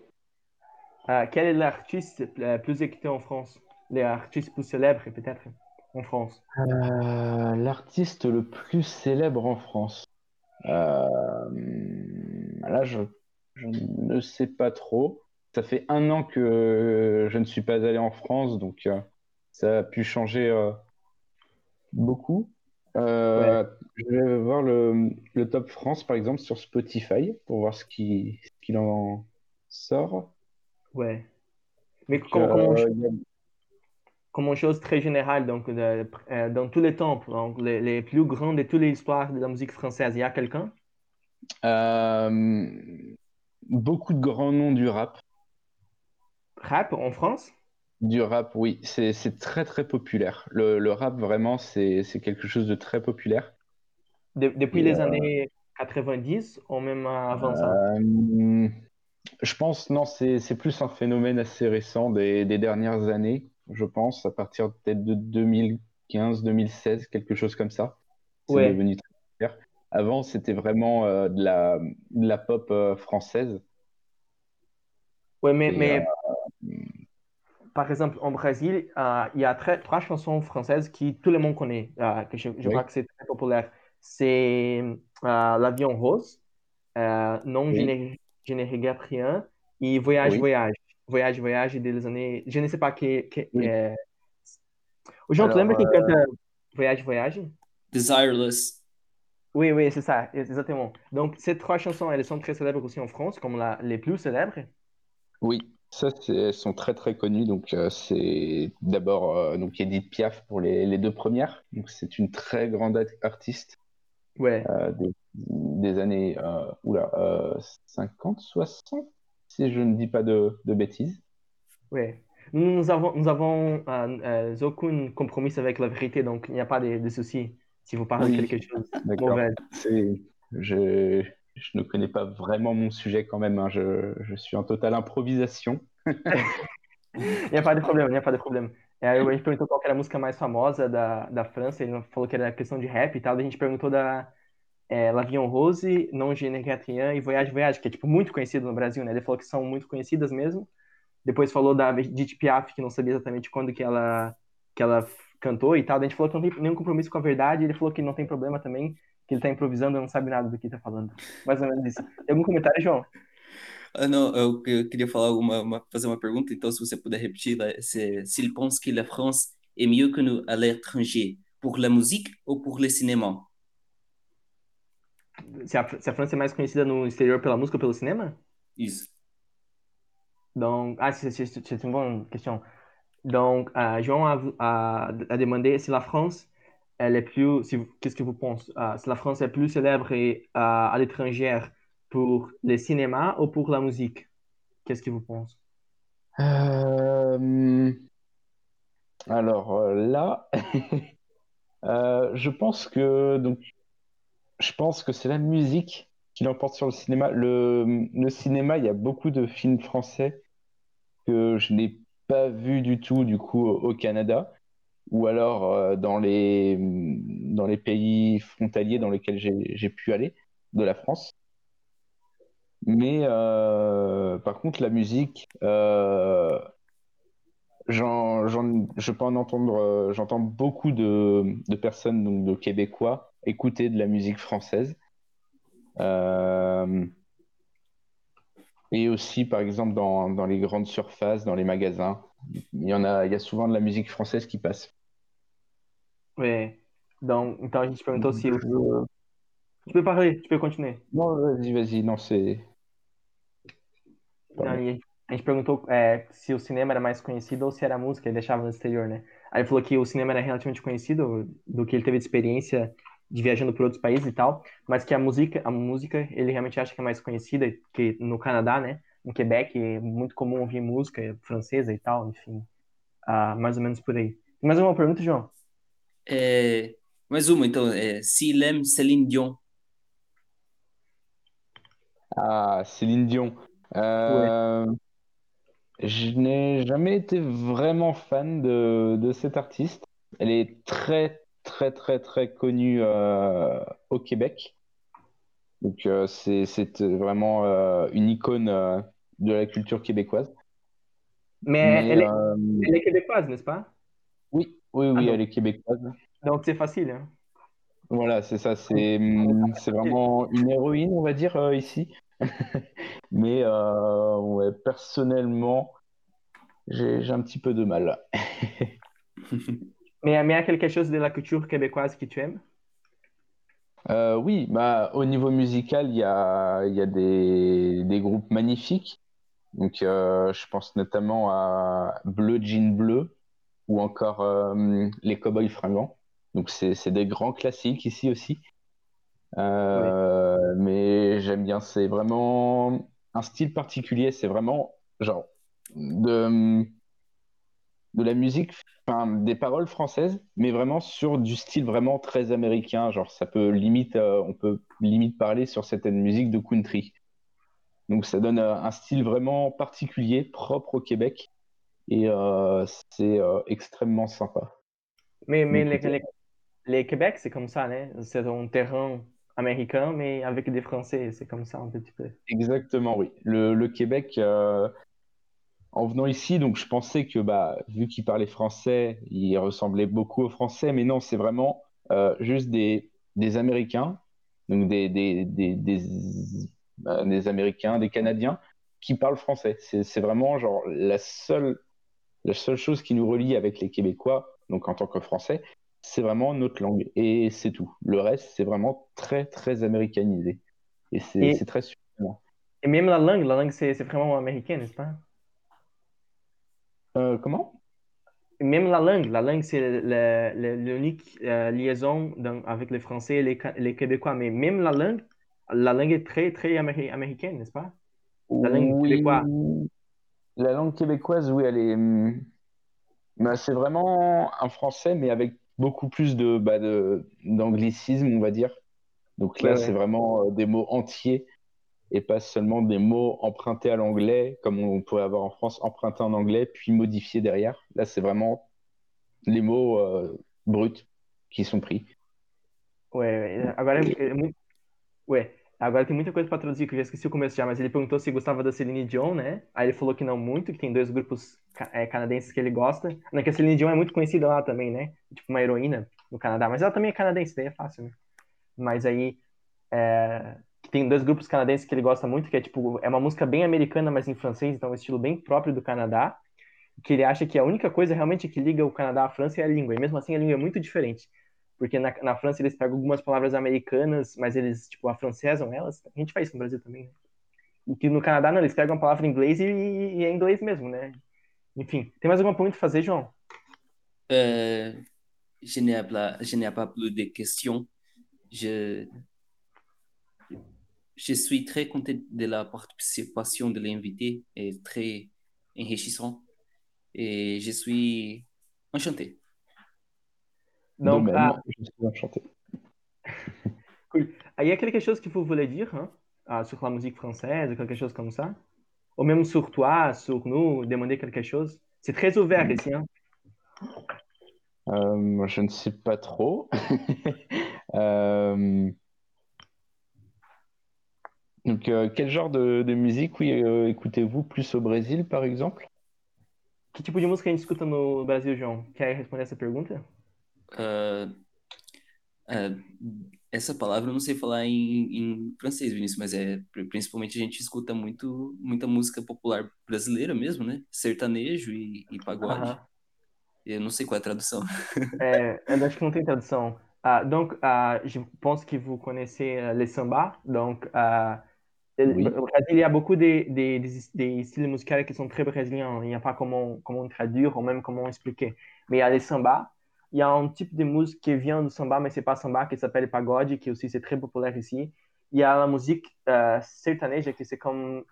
Ah, quel est l'artiste le plus écouté en France? L'artiste plus célèbre, peut-être, en France. Euh, l'artiste le plus célèbre en France. Euh, là, je, je ne sais pas trop. Ça fait un an que je ne suis pas allé en France, donc euh, ça a pu changer euh, beaucoup. Euh, Je vais voir le, le top France, par exemple, sur Spotify, pour voir ce qui, ce qu'il en sort. Ouais. Mais comme, comme, Euh, on- comme une chose très générale, donc de- euh, dans tous les temps, donc les, les plus grands de toute l'histoire de la musique française, il y a quelqu'un? euh, beaucoup de grands noms du rap. Rap en France? Du rap, oui, c'est très très populaire. Le, le rap, vraiment, c'est quelque chose de très populaire. De- depuis Et, les euh, années 90 ou même avant ça? Je pense, non, c'est plus un phénomène assez récent des, des dernières années, je pense, à partir peut-être de 2015, 2016, quelque chose comme ça. C'est Ouais. devenu très populaire. Avant, c'était vraiment euh, de la, de la pop euh, française. Ouais, mais, Et, mais euh, par exemple, en Brésil, il y a très- trois chansons françaises qui tout le monde connaît, que je, je Oui. crois que c'est très populaire. C'est L'Avion Rose, Non, Oui. Ne, je ne regrette rien, et Voyage, Oui. Voyage. Voyage, Voyage des années. Je ne sais pas que. que Oui. é... O João, tu Alors, lembra quem canta Voyage, Voyage? Desireless. Oui, oui, c'est ça, exactement. Donc, ces trois chansons, elles sont très célèbres aussi en France, comme la, les plus célèbres. Oui, ça, c'est, elles sont très très connues. Donc, euh, c'est d'abord euh, donc Edith Piaf pour les, les deux premières. Donc, c'est une très grande art- artiste Ouais. euh, des, des années euh, oula, euh, 50, 60, si je ne dis pas de, de bêtises. Ouais. Nous, nous avons, nous avons euh, euh, aucun compromis avec la vérité, donc il n'y a pas de, de souci si vous parlez de Oui. quelque chose de D'accord. mauvais. Je, je ne connais pas vraiment mon sujet quand même. hein. Je, je suis en totale improvisation. *laughs* Il n'y a pas de problema, não há de problema. É, aí a gente perguntou qual era a música mais famosa da, da França, ele falou que era questão de rap e tal, daí a gente perguntou da é, L'Avion Rose, Non Je ne regrette rien e Voyage Voyage, que é tipo muito conhecido no Brasil, né? Ele falou que são muito conhecidas mesmo. Depois falou da Edith Piaf, que não sabia exatamente quando que ela, que ela cantou e tal. A gente falou que não tem nenhum compromisso com a verdade, ele falou que não tem problema também, que ele tá improvisando e não sabe nada do que tá falando. Mais ou menos isso. Tem algum comentário, João? Ah, não, eu, eu queria falar alguma, uma- fazer uma pergunta, então se você puder repetir, c'est s'il pense que la France est mieux que nous à l'étranger, Pour la musique ou pour le cinéma? Se a, se a França é mais conhecida no exterior pela música ou pelo cinema? Isso. Donc, ah, c'est une bonne question. Donc, euh, Jean a, a, a, demandé si la France, elle est plus, si, qu'est-ce que vous pensez, uh, si la France est plus célèbre et, uh, à l'étranger pour le cinéma ou pour la musique? Qu'est-ce que vous pensez? Euh... Alors euh, là, *laughs* euh, je pense que donc, je pense que c'est la musique qui l'emporte sur le cinéma. Le, cinéma, il y a beaucoup de films français que je n'ai pas vu du tout du coup au Canada ou alors euh, dans les pays frontaliers dans lesquels j'ai pu aller de la France. Mais euh, par contre, la musique, euh, j'entends beaucoup de, de, personnes, donc de Québécois, écouter de la musique française. Euh, et aussi, par exemple, dans, dans, les grandes surfaces, dans les magasins, il y en a, il y a souvent de la musique française qui passe. Oui. Donc, então a gente perguntou se o... Tu peux parler, tu peux continuer. Non, vas-y, vas-y, non, c'est... Não, e a gente perguntou é, se o cinema era mais conhecido ou se era música, ele deixava no exterior, né? Aí ele falou que o cinema era relativamente conhecido, do que ele teve de experiência de viajando por outros países e tal, mas que a música, a música ele realmente acha que é mais conhecida, que no Canadá, né? No Quebec é muito comum ouvir música francesa e tal, enfim, uh, mais ou menos por aí. Mais uma pergunta, João? É, mais uma, então. É, S'il aime Céline Dion. Ah, Céline Dion. Euh, je n'ai jamais été vraiment fan de, de cette artiste. Elle est très, très, très, très connue euh, au Québec. Donc, euh, c'est vraiment euh, une icône de la culture québécoise. Mais, Mais, elle, est, elle est québécoise, n'est-ce pas? oui, oui, Ah, oui, donc, elle est québécoise. donc c'est facile, hein? Voilà, c'est ça. C'est hum, c'est vraiment une héroïne, on va dire, euh, ici. *laughs* Mais euh, ouais, personnellement, j'ai un petit peu de mal. *laughs* Mais, mais il y a quelque chose de la culture québécoise que tu aimes? Euh, oui, bah, au niveau musical, il y a, y a des, des groupes magnifiques. Donc, euh, je pense notamment à Bleu Jean Bleu ou encore euh, les Cowboys Fringants. Donc, c'est des grands classiques ici aussi. Mais j'aime bien, c'est vraiment un style particulier. C'est vraiment genre de, de la musique, enfin, des paroles françaises, mais vraiment sur du style vraiment très américain. Genre, ça peut limite, euh, on peut limite parler sur certaines musiques de country. Donc, ça donne euh, un style vraiment particulier, propre au Québec, et euh, c'est extrêmement sympa. Mais, mais les, les, les Québec, c'est comme ça, né? C'est un terrain américain, mais avec des Français, c'est comme ça un petit peu. Exactement, oui. Le, le Québec, euh, en venant ici, donc je pensais que bah, vu qu'il parlait français, il ressemblait beaucoup aux Français, mais non, c'est vraiment euh, juste des, des Américains, donc des, des, des, des, des Américains, des Canadiens qui parlent français. C'est vraiment genre la seule, la seule chose qui nous relie avec les Québécois, donc en tant que Français, c'est vraiment notre langue et c'est tout. Le reste, c'est vraiment très, très américanisé. Et c'est Et, très surprenant. et même la langue, la langue, c'est c'est vraiment américain, n'est-ce pas? Euh, comment? Même la langue, la langue, c'est l'unique euh, liaison dans- avec les Français et les, Québécois. Mais même la langue, la langue est très, très améri- américaine, n'est-ce pas? La langue Oui, québécoise. la langue québécoise, oui, elle est. hum, bah, c'est vraiment un français, mais avec beaucoup plus de, bah, de, d'anglicisme, on va dire. Donc Ouais, là, c'est ouais. vraiment euh, des mots entiers et pas seulement des mots empruntés à l'anglais, comme on pourrait avoir en France, empruntés en anglais, puis modifiés derrière. Là, c'est vraiment les mots euh, bruts qui sont pris. Ué, ué, agora é muito. Ué, agora tem muita coisa pra traduzir, que eu já esqueci o começo já, mas ele perguntou se gostava da Celine Dion, né? Aí ele falou que não muito, que tem dois grupos é, canadenses que ele gosta. Não, que a Celine Dion é muito conhecida lá também, né? Tipo uma heroína no Canadá, mas ela também é canadense, daí é fácil, né? Mas aí é, que tem dois grupos canadenses que ele gosta muito, que é tipo, é uma música bem americana, mas em francês, então é um estilo bem próprio do Canadá, que ele acha que a única coisa realmente que liga o Canadá à França é a língua, e mesmo assim a língua é muito diferente. Porque na, na França eles pegam algumas palavras americanas, mas eles, tipo, afrancesam elas. A gente faz isso no Brasil também, né? E que no Canadá, não, eles pegam a palavra em inglês e, e é inglês mesmo, né? Enfim, tem mais alguma pergunta a fazer, João? Pas, je n'ai pas plus de questions. Je, je suis très content de la participation de l'invité et très enrichissant. Et je suis enchanté. Donc, ah, je suis enchanté. *laughs* cool. Ah, il y a quelque chose que vous voulez dire hein, ah, sur la musique française, quelque chose comme ça? Ou même sur toi, sur nous, demander quelque chose? C'est très ouvert ici. Hein euh, je ne sais pas trop. *laughs* euh... Donc, euh, quel genre de, de musique oui, euh, écoutez-vous plus au Brésil, par exemple Que tipo de música a gente escuta no Brasil, João? Quer responder essa pergunta? Uh, uh, essa palavra eu não sei falar em, em, francês, Vinícius, mas é principalmente a gente escuta muito muita música popular brasileira mesmo, né? Sertanejo e, e pagode. Uh -huh. Eu não sei qual é a tradução. *laughs* É, eu acho que não tem tradução. Uh, donc, uh, je pense que vous connaissez uh, les samba. Donc, uh, oui. au Brésil, il y a beaucoup de, de, de, de, styles musicaux qui sont très brésiliens. Il n'y a pas comment, comment traduire ou même comment expliquer. Mais il y a les samba. Il y a un type de musique qui vient du samba, mais c'est pas samba, qui s'appelle pagode, qui aussi c'est très populaire ici. Il y a la musique uh, sertaneja, qui c'est comme,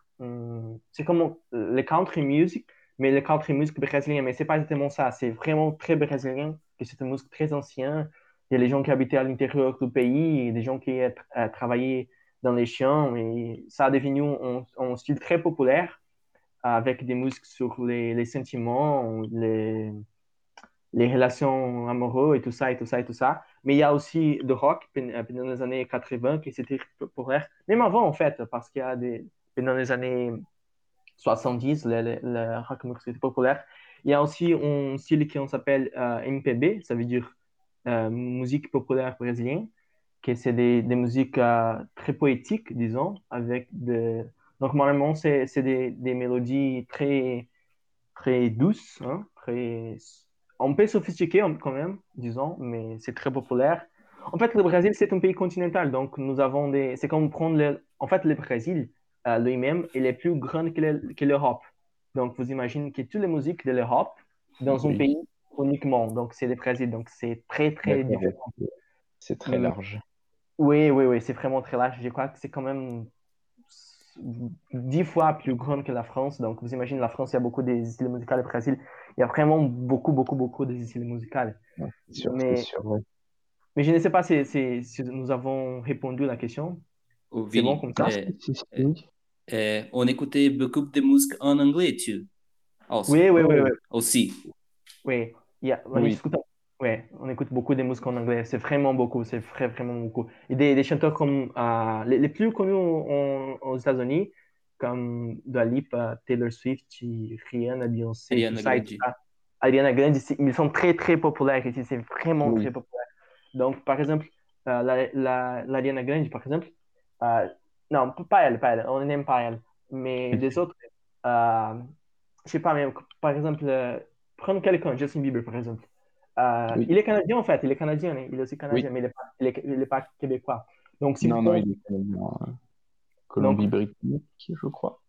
c'est comme le country music, mais le country music brésilien, mais c'est pas exactement ça. C'est vraiment très brésilien, que c'est une musique très ancienne. Il y a les gens qui habitaient à l'intérieur du pays, des gens qui euh, travaillaient dans les champs, et ça a devenu un, style très populaire avec des musiques sur les, les sentiments, les, les relations amoureuses et tout ça, et tout ça, et tout ça. Mais il y a aussi le rock pendant les années 80 qui c'était populaire, même avant en fait, parce qu'il y a des, pendant les années 70, le, le, rock musique populaire. Il y a aussi un style qui s'appelle euh, MPB, ça veut dire euh, musique populaire brésilienne, que c'est des, des musiques euh, très poétiques, disons, avec de... Donc, normalement, c'est des, des, mélodies très, très douces, hein, très... un peu sophistiquées quand même, disons, mais c'est très populaire. En fait, le Brésil, c'est un pays continental, donc nous avons des... C'est comme prendre le... En fait, le Brésil, euh, lui-même, il est plus grand que l'Europe. Donc, vous imaginez que toutes les musiques de l'Europe, dans oui. un pays uniquement, donc c'est le Brésil, donc c'est très, très différent. C'est très large. Oui, oui, oui, c'est vraiment très large. Je crois que c'est quand même dix fois plus grand que la France. Donc, vous imaginez, la France, il y a beaucoup des styles musicaux. Le Brésil, il y a vraiment beaucoup, beaucoup, beaucoup de styles. Ouais, sûr, mais, sûr, ouais. mais je ne sais pas si, si, si, nous avons répondu à la question. C'est bon comme ça? Euh, euh, on écoutait beaucoup de musique en anglais, tu? Also. Oui, oui, oui, oui. Aussi. Oui, yeah. on, oui. Ouais, on écoute beaucoup de musique en anglais. C'est vraiment beaucoup, c'est vrai, vraiment beaucoup. Et des, des chanteurs comme uh, les, les, plus connus en, aux États-Unis, comme Dua Lipa, Taylor Swift, Rihanna, Beyoncé, Ariana Grande. Ariana Grande, ils sont très, très populaires ici. C'est vraiment oui. très populaire. Donc, par exemple, uh, la, la, la Ariana Grande, par exemple, uh, non, pas elle, pas elle. On n'aime pas elle. Mais des autres, euh, je sais pas, mais par exemple, euh, prendre quelqu'un, Justin Bieber, par exemple. Euh, oui. Il est canadien, en fait. Il est canadien. Hein. Il est aussi canadien, oui. mais il n'est pas, il est, il est pas, québécois. Donc, si non, non, il est canadien. Colombie-Britannique, je crois.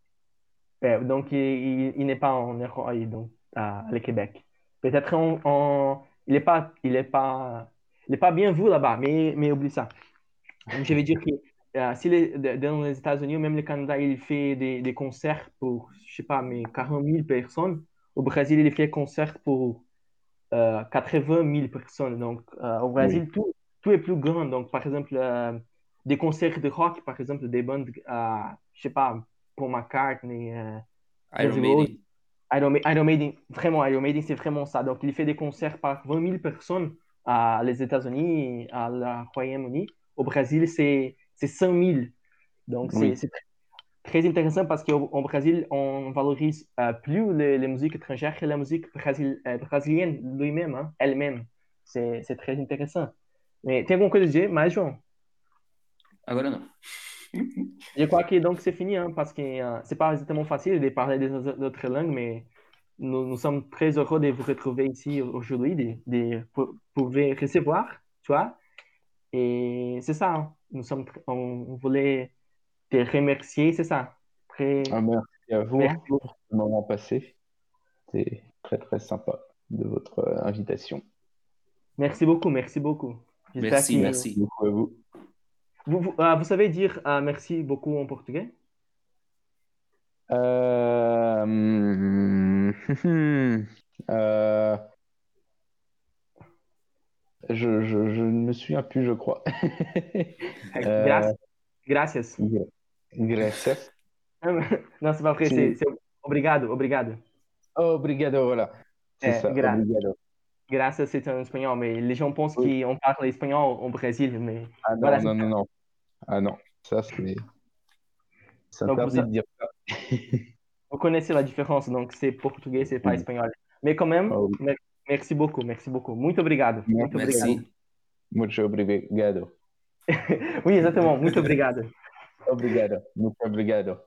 Ouais, donc, il, n'est pas en Europe, donc, à le Québec. Peut-être en, en, il n'est pas, il est pas, il est pas bien vu là-bas, mais, mais oublie ça. Je vais dire que si les, dans les États-Unis ou même le Canada, il fait des, des, concerts pour, je sais pas, mais 40 000 personnes. Au Brésil, il fait des concerts pour euh, 80 000 personnes. Donc, euh, au Brésil, oui. tout, tout est plus grand. Donc, par exemple, euh, des concerts de rock, par exemple, des bandes, euh, je sais pas, Paul McCartney, euh, Iron Maiden. Iron, Iron Maiden, vraiment, Iron Maiden, c'est vraiment ça. Donc, il fait des concerts par 20 000 personnes à les États-Unis, à la Royaume-Uni. Au Brésil, c'est c'est 100 000. Donc, oui. c'est très intéressant parce qu'au Brésil, on valorise euh, plus les, les, musiques étrangères que la musique brasil, euh, brésilienne lui-même, hein, elle-même. C'est très intéressant. Mais tem alguma coisa a dizer mais, João? Agora não. Je crois que donc c'est fini, hein, parce que euh, c'est pas exactement facile de parler des autres langues, mais nous, nous sommes très heureux de vous retrouver ici aujourd'hui, de, de, de pouvoir recevoir tu vois. Et c'est ça, hein. nous sommes, on voulait te remercier, c'est ça? Très... Ah, merci à vous merci. pour ce moment passé. C'est très très sympa de votre euh, invitation. Merci beaucoup, merci beaucoup. Merci, merci beaucoup à vous. Vous, vous, euh, vous savez dire euh, merci beaucoup en portugais? Euh... *laughs* euh... Je, je, je, ne me souviens plus, je crois. *laughs* Gracias. Gracias. Gracias. non, c'est pas vrai, c'est obrigado, obrigado. Obrigado. C'est ça, gra obrigado. Graças, c'est en espagnol, mais les gens pensent oui. qu'on parle espagnol au Brésil. Mais ah non, voilà, non, non, non. Ah non, ça c'est. Ça donc, vous, de dire ça. *laughs* vous connaissez la différence, donc c'est portugais, c'est pas oui. espagnol. Mais quand même, oh, oui. merci beaucoup, merci beaucoup. Muito obrigado. Muito merci. obrigado. Muito obrigado. *laughs* oui, exatamente. Muito obrigado. Obrigado. Muito obrigado.